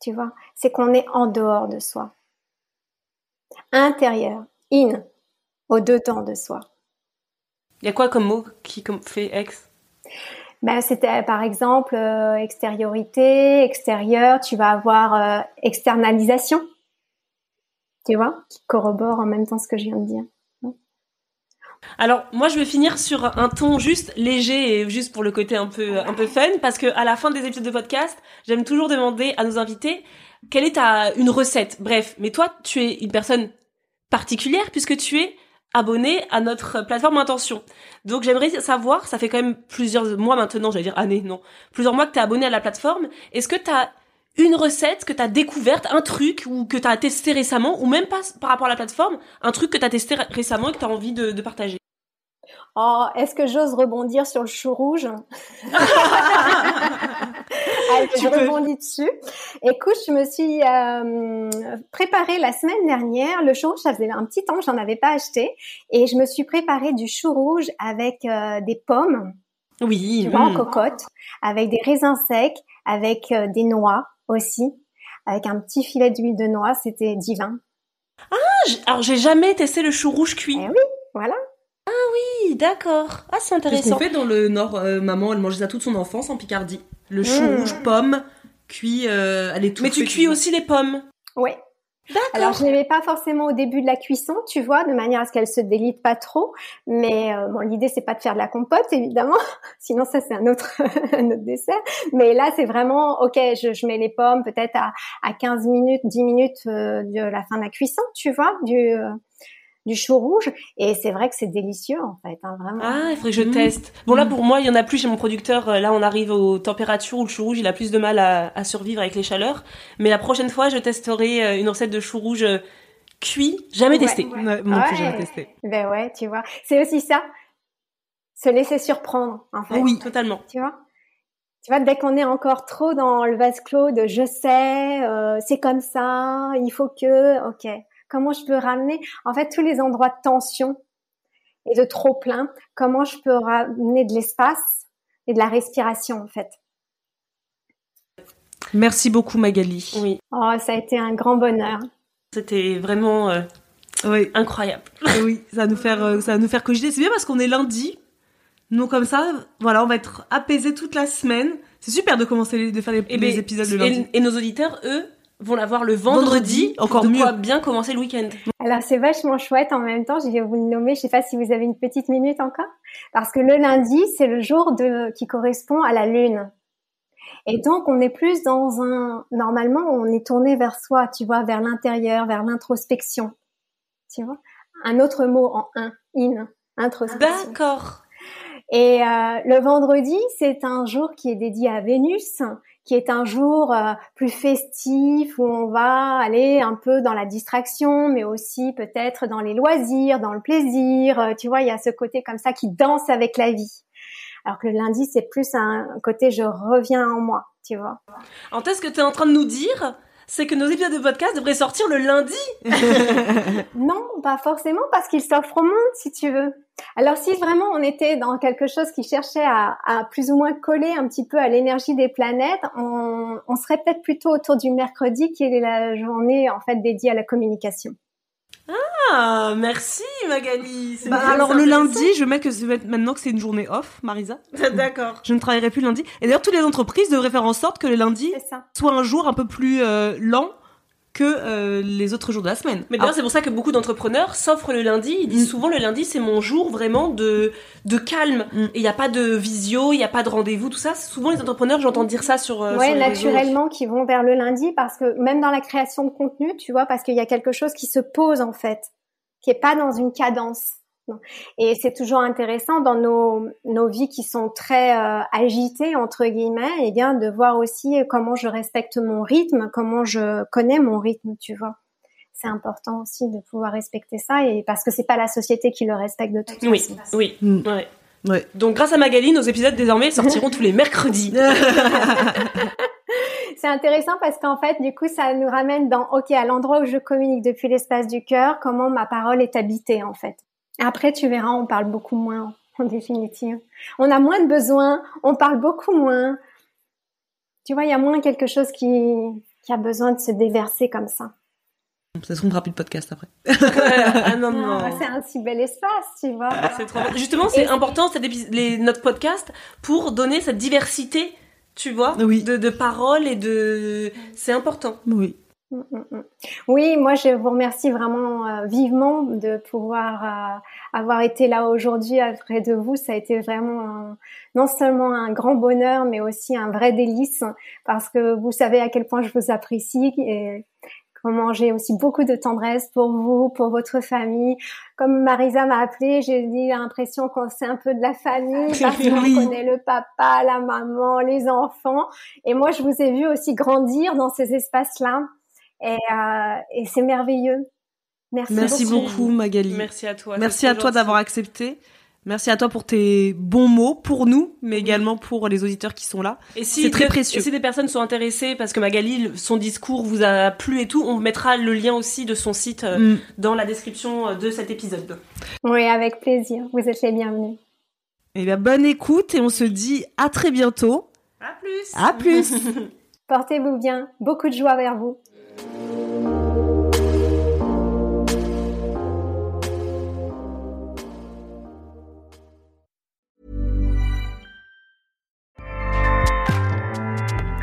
tu vois, c'est qu'on est en dehors de soi. Intérieur, in, au dedans de soi. Il y a quoi comme mot qui fait ex ben, c'était par exemple euh, extériorité, extérieur, tu vas avoir euh, externalisation, tu vois, qui corrobore en même temps ce que je viens de dire. Alors moi je vais finir sur un ton juste léger et juste pour le côté un peu un peu fun parce que à la fin des épisodes de podcast j'aime toujours demander à nos invités quelle est ta une recette? Bref mais toi tu es une personne particulière puisque tu es abonné à notre plateforme Intention. Donc j'aimerais savoir, ça fait quand même plusieurs mois maintenant, j'allais dire années, non, plusieurs mois que tu es abonné à la plateforme. Est-ce que tu as une recette que tu as découverte, un truc ou que tu as testé récemment, ou même pas par rapport à la plateforme, un truc que tu as testé récemment et que tu as envie de partager Oh, est-ce que j'ose rebondir sur le chou rouge? Allez, je rebondis dessus. Écoute, je me suis euh, préparée la semaine dernière. Le chou rouge, ça faisait un petit temps que j'en avais pas acheté, et je me suis préparée du chou rouge avec euh, des pommes. Oui. en mm. cocotte, avec des raisins secs, avec euh, des noix aussi, avec un petit filet d'huile de noix. C'était divin. Ah, alors j'ai jamais testé le chou rouge cuit. Eh oui, voilà. Ah oui, d'accord. Ah, c'est intéressant. C'est ce qu'on fait dans le Nord. Euh, maman, elle mangeait ça toute son enfance en Picardie. Le chou mmh. rouge pomme cuit, euh, elle est toute Mais tu cuis aussi les pommes Oui. Alors je ne mets pas forcément au début de la cuisson, tu vois, de manière à ce qu'elles se délitent pas trop. Mais euh, bon, l'idée c'est pas de faire de la compote évidemment, sinon ça c'est un autre un autre dessert. Mais là c'est vraiment ok, je, je mets les pommes peut-être à, à 15 minutes, 10 minutes de la fin de la cuisson, tu vois, du du chou rouge et c'est vrai que c'est délicieux en fait, hein, vraiment. Ah, il faudrait que je teste. Bon là pour moi, il y en a plus chez mon producteur. Euh, là, on arrive aux températures où le chou rouge il a plus de mal à, survivre avec les chaleurs. Mais la prochaine fois, je testerai euh, une recette de chou rouge euh, cuit, jamais testé. Non, plus jamais testé. Ben ouais, tu vois, c'est aussi ça, se laisser surprendre en fait. Oui, totalement. Tu vois? Tu vois, dès qu'on est encore trop dans le vase clos de je sais, c'est comme ça, il faut que, ok, Comment je peux ramener, en fait, tous les endroits de tension et de trop plein, comment je peux ramener de l'espace et de la respiration, en fait. Merci beaucoup, Magali. Oui. Oh, ça a été un grand bonheur. C'était vraiment euh, oui. incroyable. oui, ça va nous faire, euh, ça va nous faire cogiter. C'est bien parce qu'on est lundi. Donc comme ça, voilà, on va être apaisé toute la semaine. C'est super de commencer de faire les, eh ben, épisodes le lundi. et, nos auditeurs, eux, vont l'avoir le vendredi, encore de mieux. quoi bien commencer le week-end. Alors c'est vachement chouette en même temps, je vais vous le nommer, je sais pas si vous avez une petite minute encore, parce que le lundi c'est le jour de qui correspond à la lune. Et donc on est plus dans un normalement on est tourné vers soi, tu vois, vers l'intérieur, vers l'introspection. Tu vois? Un autre mot en un, in, introspection. D'accord. Et euh, le vendredi, c'est un jour qui est dédié à Vénus, qui est un jour euh, plus festif où on va aller un peu dans la distraction, mais aussi peut-être dans les loisirs, dans le plaisir. Euh, tu vois, il y a ce côté comme ça qui danse avec la vie. Alors que le lundi, c'est plus un côté je reviens en moi, tu vois. En ce que tu es en train de nous dire, c'est que nos épisodes de podcast devraient sortir le lundi. non, pas forcément parce qu'ils s'offrent au monde, si tu veux. Alors si vraiment on était dans quelque chose qui cherchait à, plus ou moins coller un petit peu à l'énergie des planètes, on, on serait peut-être plutôt autour du mercredi qui est la journée en fait dédiée à la communication. Ah, merci Magali. Bah, alors le lundi, je mets que maintenant que c'est une journée off, Marisa. D'accord. Je ne travaillerai plus lundi. Et d'ailleurs, toutes les entreprises devraient faire en sorte que le lundi soit un jour un peu plus euh, lent que euh, les autres jours de la semaine. Mais d'ailleurs, c'est pour ça que beaucoup d'entrepreneurs s'offrent le lundi. Ils disent mm. souvent le lundi, c'est mon jour vraiment de, de calme. Mm. Et il n'y a pas de visio, il n'y a pas de rendez-vous, tout ça. Souvent, les entrepreneurs, j'entends dire ça sur. Euh, ouais, naturellement, qui vont vers le lundi parce que même dans la création de contenu, tu vois, parce qu'il y a quelque chose qui se pose en fait, qui est pas dans une cadence. Et c'est toujours intéressant dans nos, nos vies qui sont très euh, agitées entre guillemets, et eh bien de voir aussi comment je respecte mon rythme, comment je connais mon rythme, tu vois. C'est important aussi de pouvoir respecter ça et parce que c'est pas la société qui le respecte de toute oui, façon. Oui, oui, mm. ouais. ouais. Donc grâce à Magali, nos épisodes désormais sortiront tous les mercredis. c'est intéressant parce qu'en fait, du coup, ça nous ramène dans, ok, à l'endroit où je communique depuis l'espace du cœur, comment ma parole est habitée, en fait. Après, tu verras, on parle beaucoup moins, en définitive. On a moins de besoins, on parle beaucoup moins. Tu vois, il y a moins quelque chose qui, qui a besoin de se déverser comme ça. Ça se fera plus de podcast après. ah non, non. Ah, c'est un si bel espace, tu vois. Justement, c'est important, les, notre podcast, pour donner cette diversité, tu vois, oui. de, de paroles et de... C'est important. Oui. Mm, mm, mm. Oui, moi je vous remercie vraiment euh, vivement de pouvoir euh, avoir été là aujourd'hui auprès de vous. Ça a été vraiment non seulement un grand bonheur, mais aussi un vrai délice parce que vous savez à quel point je vous apprécie et comment j'ai aussi beaucoup de tendresse pour vous, pour votre famille. Comme Marisa m'a appelé, j'ai dit l'impression qu'on c'est un peu de la famille parce qu'on connaît le papa, la maman, les enfants. Et moi, je vous ai vu aussi grandir dans ces espaces-là. Et, euh, et c'est merveilleux. Merci, Merci beaucoup. Magali. Merci à toi. Merci à toi d'avoir accepté. Merci à toi pour tes bons mots pour nous, mais également pour les auditeurs qui sont là. Et si c'est très précieux. Et si des personnes sont intéressées parce que Magali, son discours vous a plu et tout, on mettra le lien aussi de son site euh, mm. dans la description euh, de cet épisode. Oui, avec plaisir. Vous êtes les bienvenus. Eh bien, bonne écoute et on se dit à très bientôt. À plus. À plus. Portez-vous bien. Beaucoup de joie vers vous.